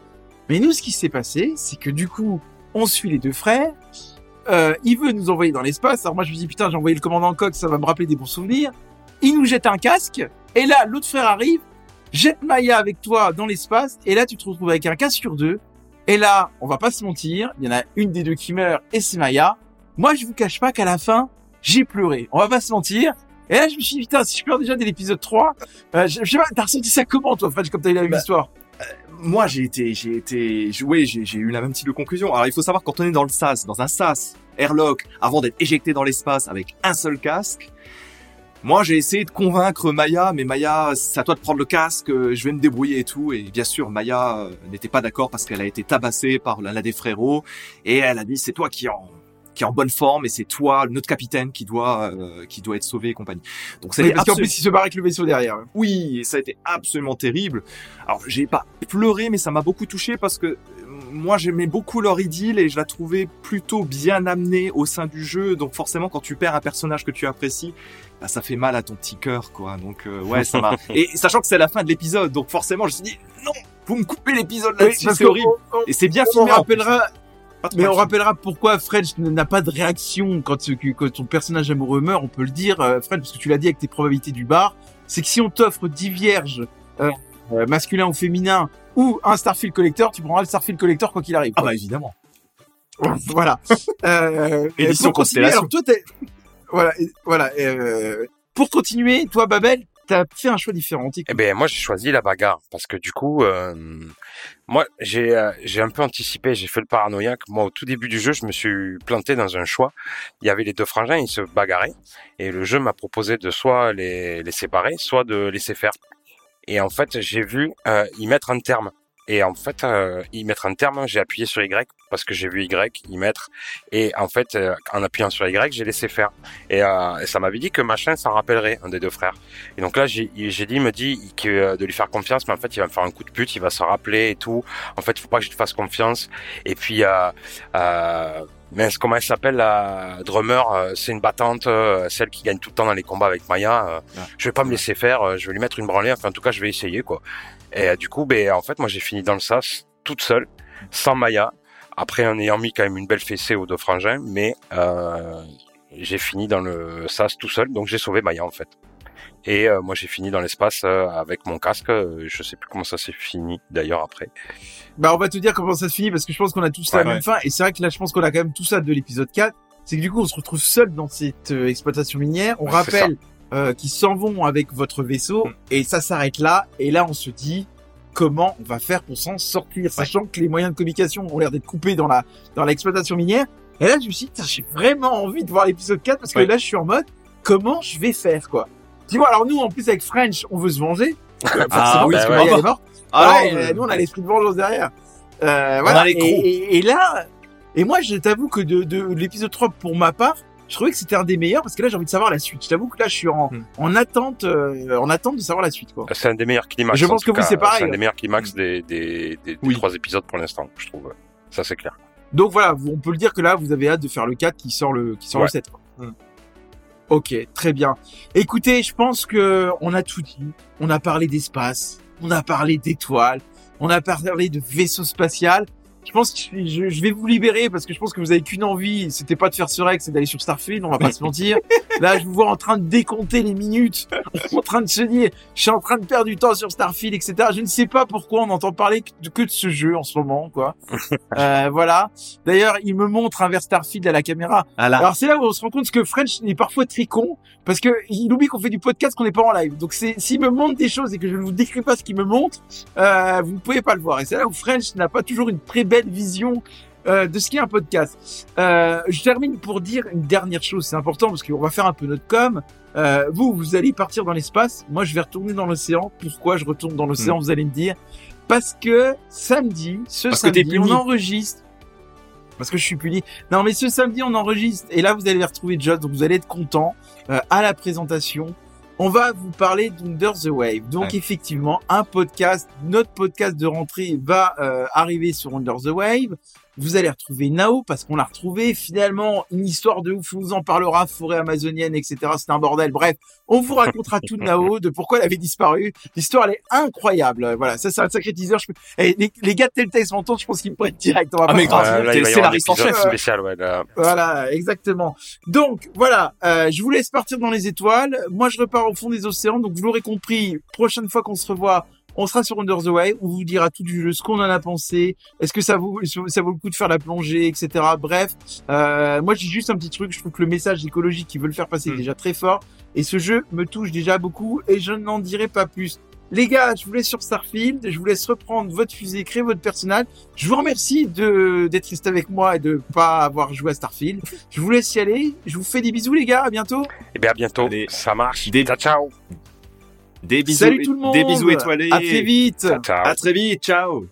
Mais nous, ce qui s'est passé, c'est que du coup, on suit les deux frères. euh, il veut nous envoyer dans l'espace. Alors moi je me dis putain j'ai envoyé le commandant Cox, ça va me rappeler des bons souvenirs. Il nous jette un casque et là l'autre frère arrive, jette Maya avec toi dans l'espace et là tu te retrouves avec un casque sur deux. Et là on va pas se mentir, il y en a une des deux qui meurt et c'est Maya. Moi je vous cache pas qu'à la fin j'ai pleuré. On va pas se mentir. Et là je me suis dit putain si je pleure déjà dès l'épisode 3, euh, je, je sais pas t'as ressenti ça comment toi Fred comme t'as eu la même Bah, histoire moi j'ai été j'ai été oui j'ai j'ai eu la même type de conclusion alors il faut savoir quand on est dans le SAS dans un SAS airlock avant d'être éjecté dans l'espace avec un seul casque moi j'ai essayé de convaincre Maya mais Maya c'est à toi de prendre le casque euh, je vais me débrouiller et tout et bien sûr Maya euh, n'était pas d'accord parce qu'elle a été tabassée par l'un des frérots et elle a dit c'est toi qui en qui est en bonne forme et c'est toi notre capitaine qui doit euh, qui doit être sauvé et compagnie donc Oui, c'était Parce qu'en absolu- plus il se barre avec le vaisseau derrière. oui, et ça a été absolument terrible. Alors, j'ai pas pleuré, mais ça m'a beaucoup touché parce que moi, j'aimais beaucoup leur idylle et je la trouvais plutôt bien amenée au sein du jeu. Donc, forcément, quand tu perds un personnage que tu apprécies, bah, ça fait mal à ton petit cœur, quoi. Donc, euh, ouais, ça m'a. [laughs] Et sachant que c'est la fin de l'épisode, donc forcément, je me suis dit non, vous me coupez l'épisode là-dessus, c'est horrible. on- Et c'est bien on filmé. rappellera, Mais on rappellera pourquoi French n'a pas de réaction quand, tu- quand ton personnage amoureux meurt. On peut le dire, euh, French, parce que tu l'as dit avec tes probabilités du bar. C'est que si on t'offre 10 vierges, euh, euh, masculin ou féminin, ou un Starfield Collector, tu prendras le Starfield Collector quoi qu'il arrive. Ah bah évidemment. [laughs] voilà. Euh, Édition Constellation. alors toi, t'es- voilà, et- voilà. euh, pour continuer, toi, Babel, t'as fait un choix différent. Eh ben moi j'ai choisi la bagarre parce que du coup euh, moi j'ai euh, j'ai un peu anticipé, j'ai fait le paranoïaque. Moi au tout début du jeu, je me suis planté dans un choix. Il y avait les deux frangins, ils se bagarraient et le jeu m'a proposé de soit les les séparer, soit de laisser faire. Et en fait, j'ai vu euh, y mettre un terme. Et en fait, euh, y mettre un terme, j'ai appuyé sur Y parce que j'ai vu Y y mettre. Et en fait, euh, en appuyant sur Y, j'ai laissé faire. Et, euh, ça m'avait dit que machin, ça rappellerait un des deux frères. Et donc là, j'ai dit, il me dit que euh, de lui faire confiance, mais en fait, il va me faire un coup de pute, il va se rappeler et tout. En fait, il faut pas que je te fasse confiance. Et puis, euh, mince, comment elle s'appelle la drummer euh, C'est une battante, euh, celle qui gagne tout le temps dans les combats avec Maya. Ah. je vais pas me laisser faire, je vais lui mettre une branlée. Enfin, en tout cas, je vais essayer quoi. Et du coup, ben, en fait, moi, j'ai fini dans le sas toute seule, sans Maya. Après, en ayant mis quand même une belle fessée aux deux frangins, mais euh, j'ai fini dans le sas tout seul, donc j'ai sauvé Maya en fait. Et euh, moi j'ai fini dans l'espace euh, avec mon casque. euh, Je sais plus comment ça s'est fini d'ailleurs après. Bah, on va te dire comment ça se finit parce que je pense qu'on a tous la Ouais, même fin. Et c'est vrai que là, je pense qu'on a quand même tout ça de l'épisode 4. C'est que du coup, on se retrouve seul dans cette euh, exploitation minière. On rappelle qu'ils s'en vont avec votre vaisseau Mm. et ça s'arrête là. Et là, on se dit comment on va faire pour s'en sortir, sachant que les moyens de communication ont l'air d'être coupés dans la dans l'exploitation minière. Et là, je me suis dit, j'ai vraiment envie de voir l'épisode 4 parce que là, je suis en mode comment je vais faire quoi? Tu vois, alors nous, en plus avec French, on veut se venger. Forcément, Ah oui, parce que bah elle est morte. Ah, Ouais, nous on a l'esprit de vengeance derrière. Euh, voilà. les et, crocs. et- et là, et moi je t'avoue que de, de l'épisode 3 pour ma part, je trouvais que c'était un des meilleurs parce que là j'ai envie de savoir la suite. Je t'avoue que là je suis en, Hmm. en attente, euh, en attente de savoir la suite quoi. C'est un des meilleurs climax. Je en pense que vous, c'est pareil, C'est un des meilleurs climax des des, des, des Oui. trois épisodes pour l'instant, je trouve. Ça c'est clair. Donc voilà, on peut le dire que là vous avez hâte de faire le 4 qui sort le qui sort le Ouais. 7. quoi. Hmm. Ok, très bien. Écoutez, je pense que on a tout dit. On a parlé d'espace, on a parlé d'étoiles, on a parlé de vaisseau spatial. Je pense que je, je vais vous libérer parce que je pense que vous avez qu'une envie, c'était pas de faire ce rec, c'est d'aller sur Starfield, on va pas se mentir. [laughs] Là, je vous vois en train de décompter les minutes, [laughs] en train de se dire, je suis en train de perdre du temps sur Starfield, etc. Je ne sais pas pourquoi on n'entend parler que de, ce jeu en ce moment, quoi. [laughs] Euh, voilà. D'ailleurs, il me montre un vers Starfield à la caméra. Ah. Alors c'est là où on se rend compte que French est parfois très con parce que il oublie qu'on fait du podcast, qu'on n'est pas en live. Donc c'est s'il me montre des choses et que je ne vous décris pas ce qu'il me montre, euh, vous ne pouvez pas le voir. Et c'est là où French n'a pas toujours une très belle vision euh, de ce qu'est un podcast. Euh, je termine pour dire une dernière chose, c'est important parce qu'on va faire un peu notre com. Euh, vous, vous allez partir dans l'espace. Moi, je vais retourner dans l'océan. Pourquoi je retourne dans l'océan Vous allez me dire. Parce que samedi, ce Parce que t'es samedi, on enregistre. Parce que je suis puni. Non, mais ce samedi, on enregistre. Et là, vous allez retrouver Joss, donc vous allez être content euh, à la présentation. On va vous parler d'Under the Wave. Donc, Ouais. effectivement, un podcast, notre podcast de rentrée va euh, arriver sur Under the Wave. Vous allez retrouver Nao parce qu'on l'a retrouvé. Finalement, une histoire de ouf, on vous en parlera, forêt amazonienne, etc. C'est un bordel. Bref, on vous racontera tout de Nao, de pourquoi elle avait disparu. L'histoire, elle est incroyable. Voilà, ça c'est un sacré teaser. Je peux... Eh, les, les, gars de Telltale s'entendent, je pense qu'ils me prennent direct. On va ah mais grave, c'est la chef. spécial, ouais. là. Voilà, exactement. Donc voilà, euh, je vous laisse partir dans les étoiles. Moi, je repars au fond des océans. Donc vous l'aurez compris, prochaine fois qu'on se revoit, on sera sur Under the Way. On vous dira tout du jeu, ce qu'on en a pensé. Est-ce que ça vaut, ça vaut le coup de faire la plongée, etc. Bref, euh, moi j'ai juste un petit truc. Je trouve que le message écologique qu'ils veulent faire passer est Mm. déjà très fort. Et ce jeu me touche déjà beaucoup. Et je n'en dirai pas plus. Les gars, je vous laisse sur Starfield. Je vous laisse reprendre votre fusée, créer votre personnage. Je vous remercie de d'être resté avec moi et de pas avoir joué à Starfield. Je vous laisse y aller. Je vous fais des bisous, les gars. À bientôt. Et bien, à bientôt. Allez. Ça marche. Des- Ciao, ciao. Des bisous, Salut tout le monde. des bisous étoilés. À très vite. Ciao, ciao. À très vite, ciao.